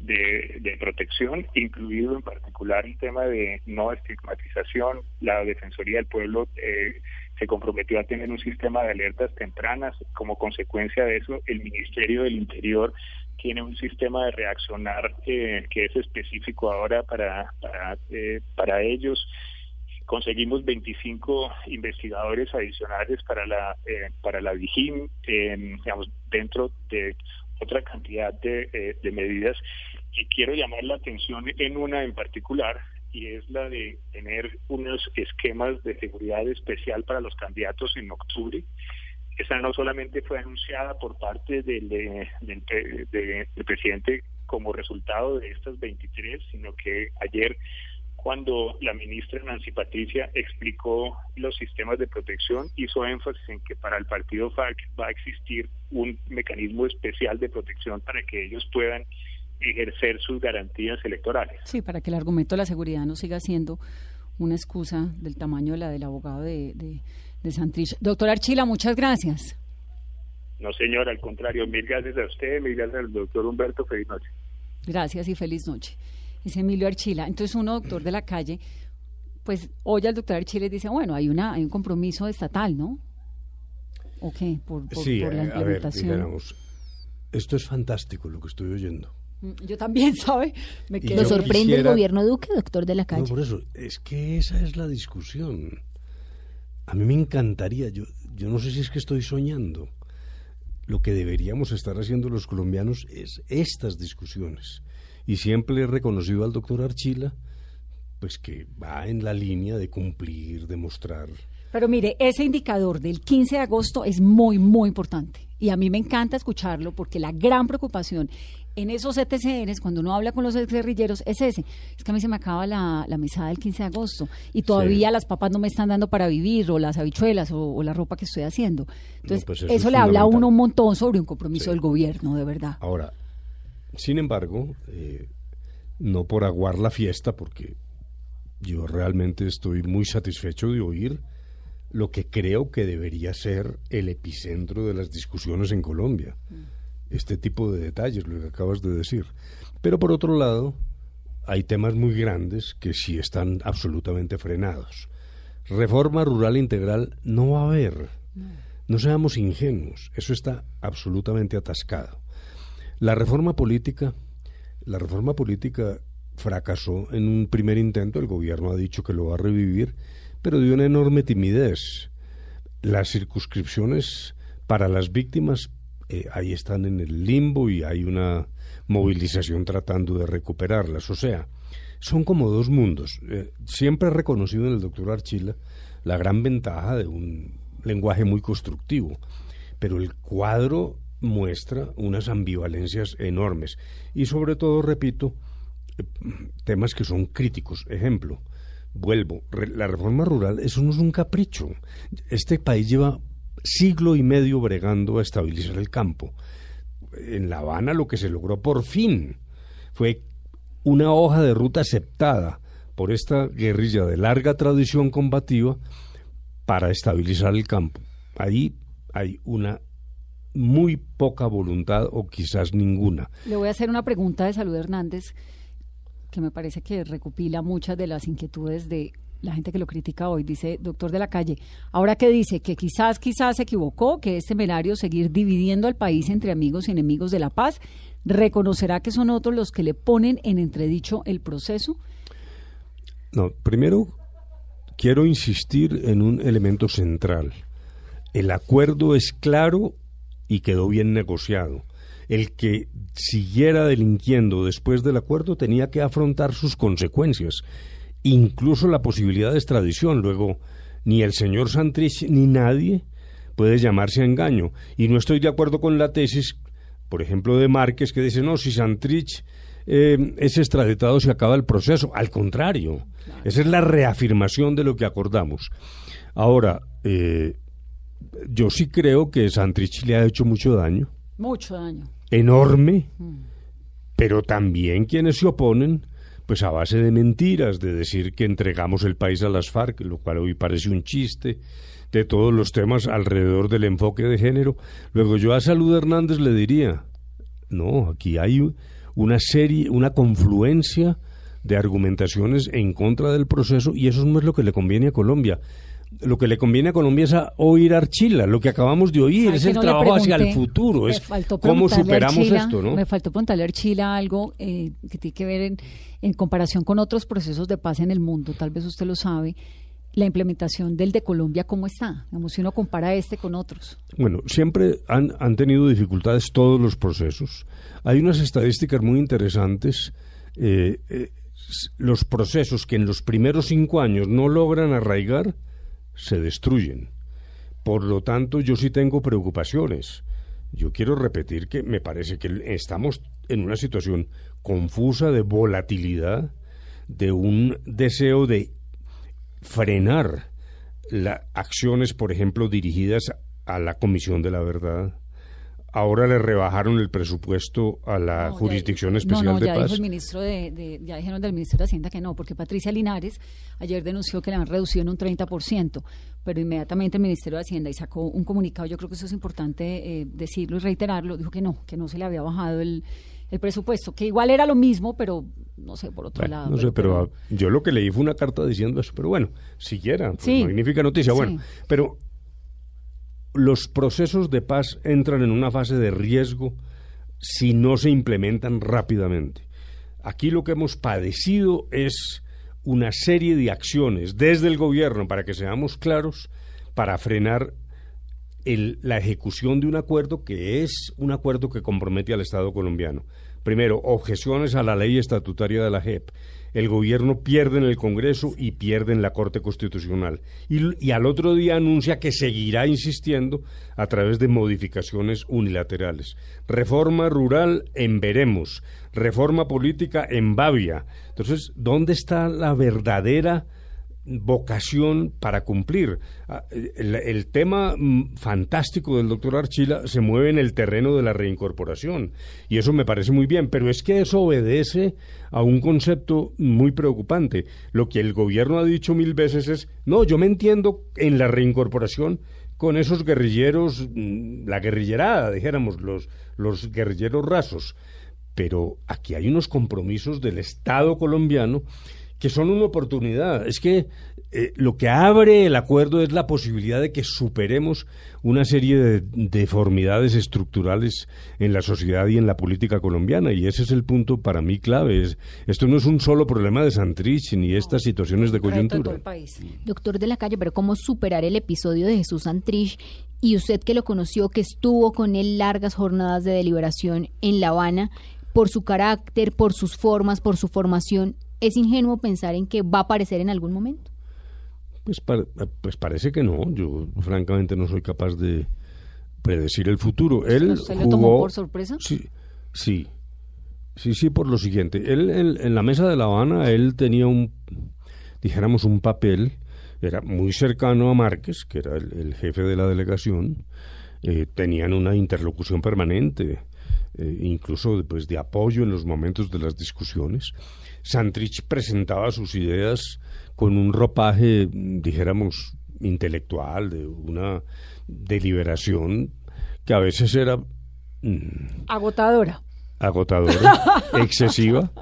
de, protección, incluido en particular el tema de no estigmatización. La Defensoría del Pueblo eh, se comprometió a tener un sistema de alertas tempranas. Como consecuencia de eso, el Ministerio del Interior tiene un sistema de reaccionar que es específico ahora para, para, para ellos conseguimos 25 investigadores adicionales para la eh, para la Vigim, digamos, dentro de otra cantidad de, eh, de medidas. Y quiero llamar la atención en una en particular, y es la de tener unos esquemas de seguridad especial para los candidatos en octubre. Esa no solamente fue anunciada por parte del, presidente como resultado de estas 23, sino que ayer cuando la ministra Nancy Patricia explicó los sistemas de protección, hizo énfasis en que para el partido FARC va a existir un mecanismo especial de protección para que ellos puedan ejercer sus garantías electorales. Sí, para que el argumento de la seguridad no siga siendo una excusa del tamaño de la del abogado de, de, de Santrich. Doctor Archila, muchas gracias. No, señor, al contrario, mil gracias a usted, mil gracias al doctor Humberto, feliz noche. Gracias y feliz noche es Emilio Archila. Entonces uno, doctor de la calle, pues oye al doctor Archila y dice, bueno, hay, una, hay un compromiso estatal, ¿no? ¿O qué? Por, por, sí, la implementación. A ver, esto es fantástico lo que estoy oyendo. Mm, yo también, ¿sabe? Me ¿Lo sorprende el gobierno Duque, doctor de la calle? No, por eso, es que esa es la discusión. A mí me encantaría, yo, yo no sé si es que estoy soñando. Lo que deberíamos estar haciendo los colombianos es estas discusiones y siempre he reconocido al doctor Archila pues que va en la línea de cumplir, de mostrar. Pero mire, ese indicador del 15 de agosto es muy, muy importante. Y a mí me encanta escucharlo porque la gran preocupación en esos ETCNs, cuando uno habla con los guerrilleros, es ese. Es que a mí se me acaba la, la mesada del 15 de agosto y todavía las papas no me están dando para vivir, o las habichuelas, o, la ropa que estoy haciendo. Entonces, pues eso, le habla a uno un montón sobre un compromiso del gobierno, de verdad. Ahora, sin embargo, eh, no por aguar la fiesta, porque yo realmente estoy muy satisfecho de oír lo que creo que debería ser el epicentro de las discusiones en Colombia. Este tipo de detalles, lo que acabas de decir. Pero por otro lado, hay temas muy grandes que sí están absolutamente frenados. Reforma rural integral no va a haber. No seamos ingenuos, eso está absolutamente atascado. La reforma política, la reforma política fracasó en un primer intento, el gobierno ha dicho que lo va a revivir, pero dio una enorme timidez. Las circunscripciones para las víctimas eh, ahí están en el limbo y hay una movilización tratando de recuperarlas. O sea, son como dos mundos. Eh, siempre he reconocido en el doctor Archila la gran ventaja de un lenguaje muy constructivo, pero el cuadro muestra unas ambivalencias enormes y sobre todo, repito, temas que son críticos. Ejemplo, vuelvo, la reforma rural, eso no es un capricho. Este país lleva siglo y medio bregando a estabilizar el campo. En La Habana lo que se logró por fin fue una hoja de ruta aceptada por esta guerrilla de larga tradición combativa para estabilizar el campo. Ahí hay una muy poca voluntad o quizás ninguna. Le voy a hacer una pregunta de Salud Hernández que me parece que recopila muchas de las inquietudes de la gente que lo critica hoy. Dice, doctor de la calle, ahora que dice que quizás, quizás se equivocó, que es temerario seguir dividiendo al país entre amigos y enemigos de la paz, ¿reconocerá que son otros los que le ponen en entredicho el proceso? No, primero quiero insistir en un elemento central. El acuerdo es claro y quedó bien negociado. El que siguiera delinquiendo después del acuerdo tenía que afrontar sus consecuencias, incluso la posibilidad de extradición. Luego, ni el señor Santrich ni nadie puede llamarse a engaño. Y no estoy de acuerdo con la tesis, por ejemplo, de Márquez, que dice, no, si Santrich eh, es extraditado se acaba el proceso. Al contrario, esa es la reafirmación de lo que acordamos. Ahora, eh, yo sí creo que Santrich le ha hecho mucho daño. Mucho daño. Enorme. Pero también quienes se oponen, pues a base de mentiras, de decir que entregamos el país a las FARC, lo cual hoy parece un chiste, de todos los temas alrededor del enfoque de género. Luego yo a Salud Hernández le diría, no, aquí hay una serie, una confluencia de argumentaciones en contra del proceso y eso no es lo que le conviene a Colombia. Lo que le conviene a Colombia es oír Archila, lo que acabamos de oír, es el trabajo hacia el futuro, es cómo superamos esto, ¿no? Me faltó preguntarle a Archila algo eh, que tiene que ver en, en comparación con otros procesos de paz en el mundo, tal vez usted lo sabe, la implementación del de Colombia, ¿cómo está? Digamos, si uno compara este con otros. Bueno, siempre han, han tenido dificultades todos los procesos. Hay unas estadísticas muy interesantes. Eh, eh, los procesos que en los primeros cinco años no logran arraigar, se destruyen. Por lo tanto, yo sí tengo preocupaciones. Yo quiero repetir que me parece que estamos en una situación confusa de volatilidad, de un deseo de frenar las acciones, por ejemplo, dirigidas a la Comisión de la Verdad. Ahora le rebajaron el presupuesto a la Jurisdicción Especial no, no, de ya Paz. Dijo el ministro de, ya dijeron del Ministerio de Hacienda que no, porque Patricia Linares ayer denunció que le han reducido en un 30%, pero inmediatamente el Ministerio de Hacienda y sacó un comunicado, yo creo que eso es importante eh, decirlo y reiterarlo, dijo que no, que no se le había bajado el, el presupuesto, que igual era lo mismo, pero no sé, por otro lado. No sé, pero, yo lo que leí fue una carta diciendo eso, pero bueno, siquiera, pues, magnífica noticia. Bueno, pero los procesos de paz entran en una fase de riesgo si no se implementan rápidamente. Aquí lo que hemos padecido es una serie de acciones desde el gobierno, para que seamos claros, para frenar el, la ejecución de un acuerdo que es un acuerdo que compromete al Estado colombiano. Primero, objeciones a la ley estatutaria de la JEP. El gobierno pierde en el Congreso y pierde en la Corte Constitucional. Y, al otro día anuncia que seguirá insistiendo a través de modificaciones unilaterales. Reforma rural en veremos. Reforma política en Bavia. Entonces, ¿dónde está la verdadera vocación para cumplir. Ah, el, tema mm, fantástico del doctor Archila se mueve en el terreno de la reincorporación y eso me parece muy bien, pero es que eso obedece a un concepto muy preocupante. Lo que el gobierno ha dicho mil veces es, no, yo me entiendo en la reincorporación con esos guerrilleros, mm, la guerrillerada, dijéramos, los, los guerrilleros rasos. Pero aquí hay unos compromisos del Estado colombiano que son una oportunidad. Es que eh, lo que abre el acuerdo es la posibilidad de que superemos una serie de deformidades estructurales en la sociedad y en la política colombiana y ese es el punto para mí clave. Es, esto no es un solo problema de Santrich ni estas situaciones de coyuntura. Doctor de la calle, pero ¿cómo superar el episodio de Jesús Santrich y usted que lo conoció, que estuvo con él largas jornadas de deliberación en La Habana, por su carácter, por sus formas, por su formación, ¿Es ingenuo pensar en que va a aparecer en algún momento? Pues, pues parece que no. Yo francamente no soy capaz de predecir el futuro. Él ¿Se lo tomó por sorpresa? Sí, sí. Sí, sí, por lo siguiente. Él, en la mesa de La Habana, él tenía un, dijéramos, un papel, era muy cercano a Márquez, que era el, jefe de la delegación, eh, tenían una interlocución permanente, eh, incluso pues, de apoyo en los momentos de las discusiones. Santrich presentaba sus ideas con un ropaje, dijéramos, intelectual, de una deliberación que a veces era... Mm, agotadora. Agotadora, excesiva,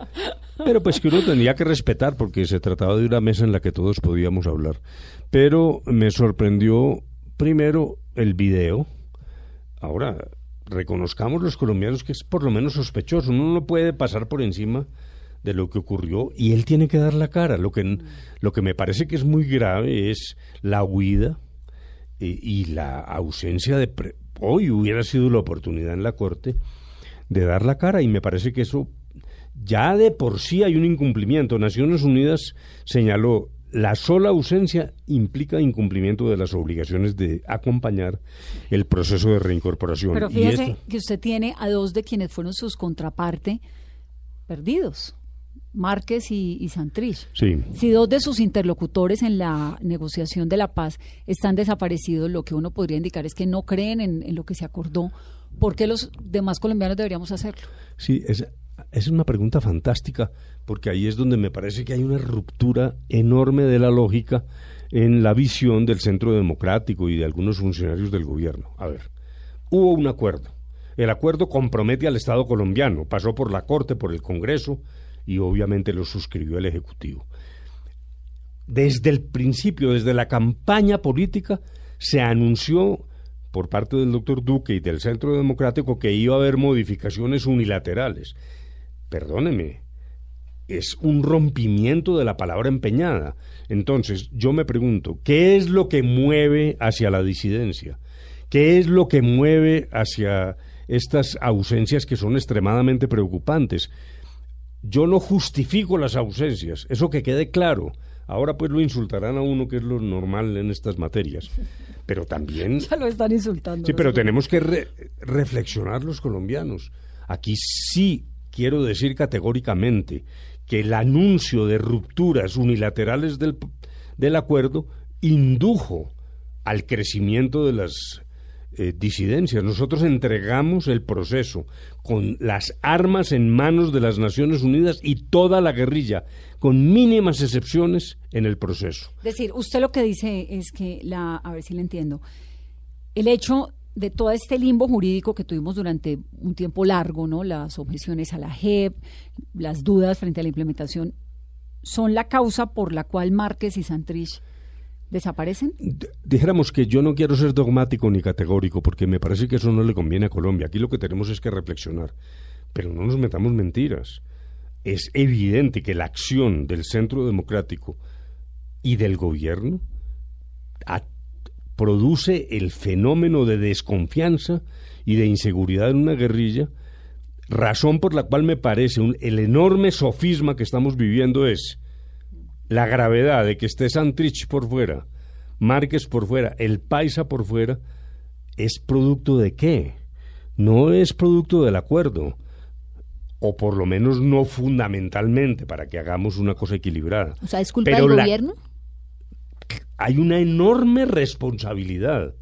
Pero pues que uno tenía que respetar porque se trataba de una mesa en la que todos podíamos hablar. Pero me sorprendió primero el video. Ahora, reconozcamos los colombianos que es por lo menos sospechoso. Uno no puede pasar por encima de lo que ocurrió y él tiene que dar la cara. Lo que, lo que me parece que es muy grave es la huida y, y la ausencia de... pre- Hoy hubiera sido la oportunidad en la Corte de dar la cara y me parece que eso ya de por sí hay un incumplimiento. Naciones Unidas señaló la sola ausencia implica incumplimiento de las obligaciones de acompañar el proceso de reincorporación. Pero fíjese que usted tiene a dos de quienes fueron sus contraparte perdidos, Márquez y, y Santrich. sí. Si dos de sus interlocutores en la negociación de la paz están desaparecidos, lo que uno podría indicar es que no creen en, en lo que se acordó. ¿Por qué los demás colombianos deberíamos hacerlo? Sí, es, es una pregunta fantástica, porque ahí es donde me parece que hay una ruptura enorme de la lógica en la visión del centro democrático y de algunos funcionarios del gobierno. A ver, hubo un acuerdo. El acuerdo compromete al Estado colombiano, pasó por la Corte, por el Congreso y obviamente lo suscribió el Ejecutivo. Desde el principio, desde la campaña política, se anunció por parte del doctor Duque y del Centro Democrático que iba a haber modificaciones unilaterales. Perdóneme, es un rompimiento de la palabra empeñada. Entonces, yo me pregunto, ¿qué es lo que mueve hacia la disidencia? ¿Qué es lo que mueve hacia estas ausencias que son extremadamente preocupantes? Yo no justifico las ausencias, eso que quede claro. Ahora pues lo insultarán a uno, que es lo normal en estas materias. Pero también... Ya lo están insultando. Sí, pero tenemos que re- reflexionar los colombianos. Aquí sí quiero decir categóricamente que el anuncio de rupturas unilaterales del, del acuerdo indujo al crecimiento de las eh. Nosotros entregamos el proceso con las armas en manos de las Naciones Unidas y toda la guerrilla, con mínimas excepciones en el proceso. Es decir, usted lo que dice es que la, a ver si le entiendo, el hecho de todo este limbo jurídico que tuvimos durante un tiempo largo, ¿no? Las objeciones a la JEP, las dudas frente a la implementación, son la causa por la cual Márquez y Santrich desaparecen. Dijéramos que yo no quiero ser dogmático ni categórico porque me parece que eso no le conviene a Colombia. Aquí lo que tenemos es que reflexionar, pero no nos metamos mentiras. Es evidente que la acción del centro democrático y del gobierno produce el fenómeno de desconfianza y de inseguridad en una guerrilla, razón por la cual me parece un- el enorme sofisma que estamos viviendo es la gravedad de que esté Santrich por fuera, Márquez por fuera, el Paisa por fuera, es producto de qué? No es producto del acuerdo, o por lo menos no fundamentalmente, para que hagamos una cosa equilibrada. O sea, ¿es culpa Pero del la- gobierno? hay una enorme responsabilidad.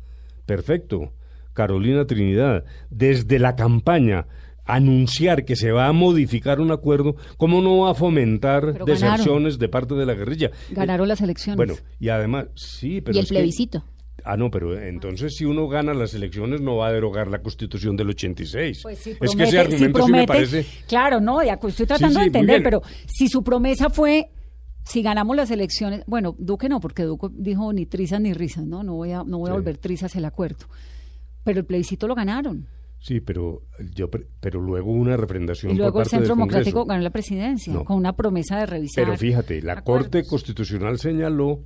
Perfecto, Carolina Trinidad, desde la campaña anunciar que se va a modificar un acuerdo, ¿cómo no va a fomentar Pero deserciones de parte de la guerrilla? Ganaron las elecciones. Bueno, y además, sí, pero y el es que- plebiscito. Ah, no, pero entonces si uno gana las elecciones no va a derogar la Constitución del 86. Pues sí, es que ese promete- argumento si sí me promete- parece... Claro, no, estoy tratando de entender, pero si su promesa fue, si ganamos las elecciones, bueno, Duque no, porque Duque dijo ni trizas ni risas, ¿no? No voy a, no voy a volver trizas el acuerdo. Pero el plebiscito lo ganaron. Sí, pero, yo, pero luego una refrendación Y luego por el parte del Centro Democrático ganó la presidencia, No. con una promesa de revisar. Pero fíjate, la acuerdos. Corte Constitucional señaló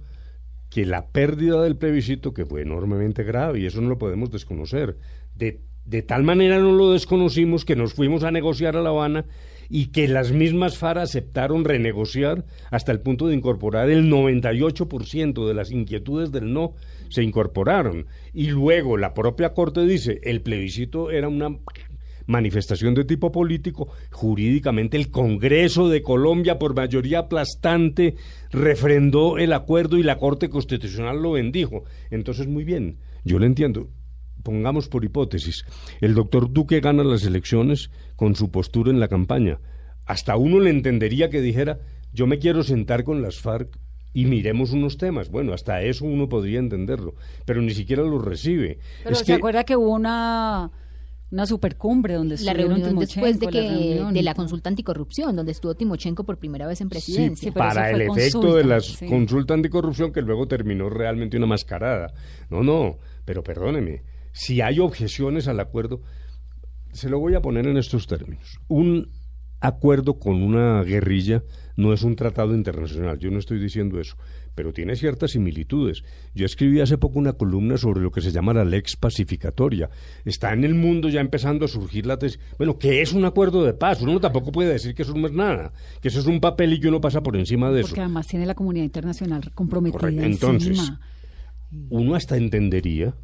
que la pérdida del plebiscito, que fue enormemente grave, y eso no lo podemos desconocer, de, de tal manera no lo desconocimos que nos fuimos a negociar a La Habana y que las mismas FARA aceptaron renegociar hasta el punto de incorporar el 98% de las inquietudes del no se incorporaron. Y luego la propia Corte dice, el plebiscito era una manifestación de tipo político, jurídicamente el Congreso de Colombia por mayoría aplastante refrendó el acuerdo y la Corte Constitucional lo bendijo. Entonces, muy bien, yo le entiendo. Pongamos por hipótesis, el doctor Duque gana las elecciones con su postura en la campaña. Hasta uno le entendería que dijera, yo me quiero sentar con las FARC y miremos unos temas. Bueno, hasta eso uno podría entenderlo, pero ni siquiera lo recibe. Pero Es se que- acuerda que hubo una una supercumbre donde la reunión después de que la reunión. de la consulta anticorrupción donde estuvo Timochenko por primera vez en presidencia. Sí, pero para el efecto consulta, de la sí. consulta anticorrupción que luego terminó realmente una mascarada. No, no, pero perdóneme, si hay objeciones al acuerdo, se lo voy a poner en estos términos. Un acuerdo con una guerrilla no es un tratado internacional, yo no estoy diciendo eso, pero tiene ciertas similitudes. Yo escribí hace poco una columna sobre lo que se llama la lex pacificatoria. Está en el mundo ya empezando a surgir la tesis. Bueno, ¿qué es un acuerdo de paz? Uno tampoco puede decir que eso no es nada, que eso es un papel y que uno pasa por encima de eso. Porque además tiene la comunidad internacional comprometida Correcto. Entonces, encima. uno hasta entendería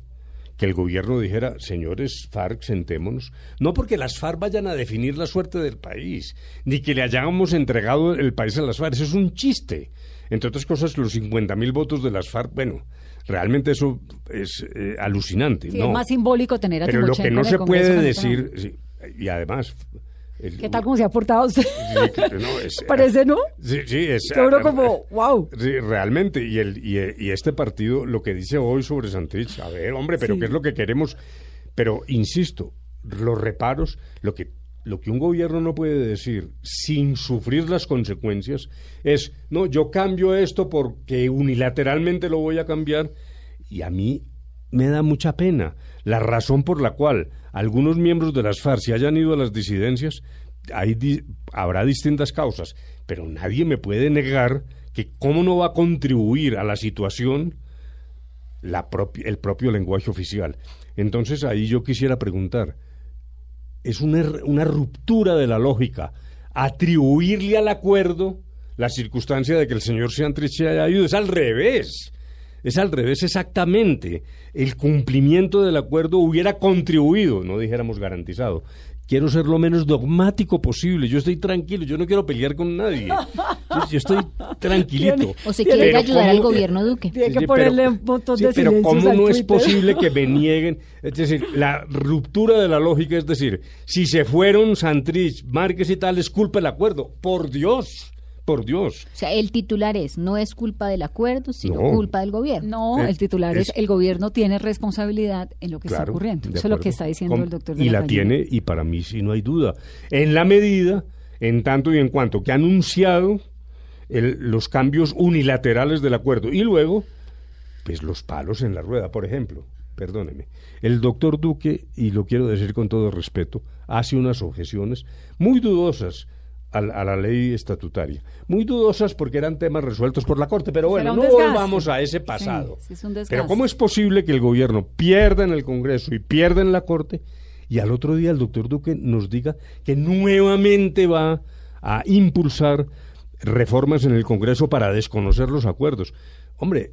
que el gobierno dijera, señores FARC, sentémonos, no porque las FARC vayan a definir la suerte del país, ni que le hayamos entregado el país a las FARC, eso es un chiste. Entre otras cosas, los 50.000 votos de las FARC, bueno, realmente eso es eh, alucinante. Sí, no. es más simbólico tener a Pero lo que no se puede decir, sí, y además... el- ¿Qué tal cómo se ha portado usted? Sí, que- no, es- Parece, ¿no? Sí, sí, es... Que uno como, wow. Sí, realmente, y, el, y, y este partido, lo que dice hoy sobre Santrich, a ver, hombre, pero Sí. ¿qué es lo que queremos? Pero, insisto, los reparos, lo que, lo que un gobierno no puede decir sin sufrir las consecuencias es, no, yo cambio esto porque unilateralmente lo voy a cambiar, y a mí me da mucha pena. La razón por la cual algunos miembros de las FARC se hayan ido a las disidencias, hay di- habrá distintas causas, pero nadie me puede negar que cómo no va a contribuir a la situación la el propio lenguaje oficial. Entonces ahí yo quisiera preguntar, es una, er- una ruptura de la lógica atribuirle al acuerdo la circunstancia de que el señor Santrich haya ido. Es al revés. Es al revés exactamente. El cumplimiento del acuerdo hubiera contribuido, no dijéramos garantizado. Quiero ser lo menos dogmático posible. Yo estoy tranquilo, yo no quiero pelear con nadie. Yo, yo estoy tranquilito. O se Tiene- quiere Pero ayudar al ¿cómo- gobierno Duque. Tiene que ponerle un montón sí, de pero ¿cómo no es posible que me nieguen? Es decir, la ruptura de la lógica, es decir, si se fueron Santrich, Márquez y tal, es culpa del acuerdo. Por Dios, por Dios. O sea, el titular es, no es culpa del acuerdo, sino No. culpa del gobierno. No, Eh, el titular es, es- el gobierno tiene responsabilidad en lo que está ocurriendo. de Eso es lo que está diciendo el doctor. Y la tiene, y para mí sí no hay duda. En la medida, en tanto y en cuanto que ha anunciado el- los cambios unilaterales del acuerdo y luego, pues los palos en la rueda, por ejemplo. Perdóneme. El doctor Duque, y lo quiero decir con todo respeto, hace unas objeciones muy dudosas a, la- a la ley estatutaria. Muy dudosas porque eran temas resueltos por la Corte, pero bueno, no desgaste. volvamos a ese pasado. Sí, sí, es un desgaste. Pero ¿cómo es posible que el gobierno pierda en el Congreso y pierda en la Corte y al otro día el doctor Duque nos diga que nuevamente va a impulsar reformas en el Congreso para desconocer los acuerdos? Hombre,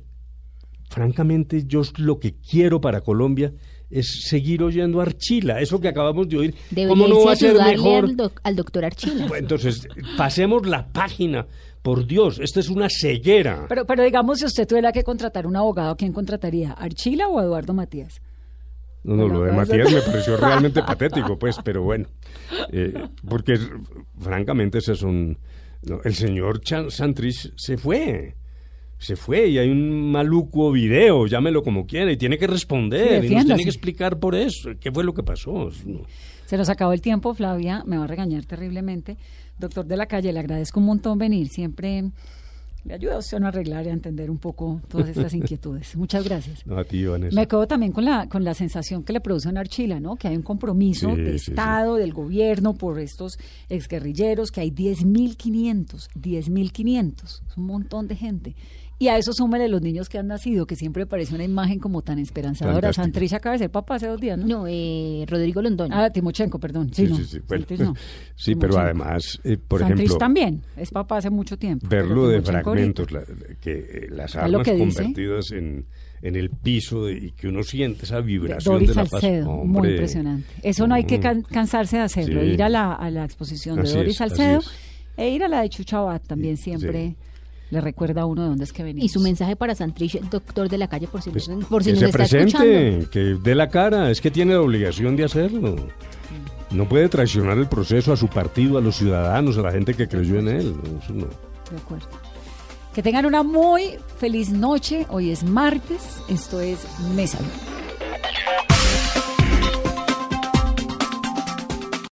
francamente yo lo que quiero para Colombia es seguir oyendo a Archila, eso que acabamos de oír. ¿Cómo no va a ser mejor? al, doc- al doctor Archila. Entonces, pasemos la página. Por Dios, esta es una ceguera. Pero, pero digamos, si usted tuviera que contratar un abogado, ¿quién contrataría? ¿Archila o Eduardo Matías? No, no, lo de Matías me pareció realmente patético, pues, pero bueno. Eh, porque, francamente, ese es un... no, el señor Chan- Santrich se fue. Se fue y hay un maluco video, llámelo como quiera, y tiene que Sí, responder, y nos tiene que explicar por eso. ¿Qué fue lo que pasó? Se nos acabó el tiempo, Flavia, me va a regañar terriblemente. Doctor de la calle, le agradezco un montón venir. Siempre le ayuda a usted a arreglar y a entender un poco todas estas inquietudes. Muchas gracias. No, a ti, Vanessa. Me quedo también con la, con la sensación que le produce a Archila, ¿no? Que hay un compromiso Sí, de sí, sí. Estado, del gobierno, por estos exguerrilleros, que hay 10.500, 10.500, es un montón de gente. Y a eso súmele los niños que han nacido, que siempre parece una imagen como tan esperanzadora. Santrich acaba de ser papá hace dos días, ¿no? No, eh, Rodrigo Londoño. Ah, Timochenko, perdón. Sí, Sí, no. sí, sí. Bueno, Santrich no. sí, pero además, eh, por Santrich ejemplo, también, es papá hace mucho tiempo. verlo de fragmentos, la- que eh, las ¿Sabe lo armas que convertidas en, en el piso de- y que uno siente esa vibración Doris de la paz. Salcedo, muy Hombre. impresionante. Eso no hay que Mm. can- cansarse de hacerlo, Sí. ir a la, a la exposición de Así Doris es, Salcedo e ir a la de Chucho Abad también Sí, siempre le recuerda a uno de dónde es que venimos. Y su mensaje para Santrich, doctor de la calle, por si, Pues, por si que nos se está presente, escuchando. que dé la cara, es que tiene la obligación de hacerlo. No puede traicionar el proceso a su partido, a los ciudadanos, a la gente que creyó en él. No, eso no. De acuerdo. Que tengan una muy feliz noche. Hoy es martes. Esto es Mesa. Blue.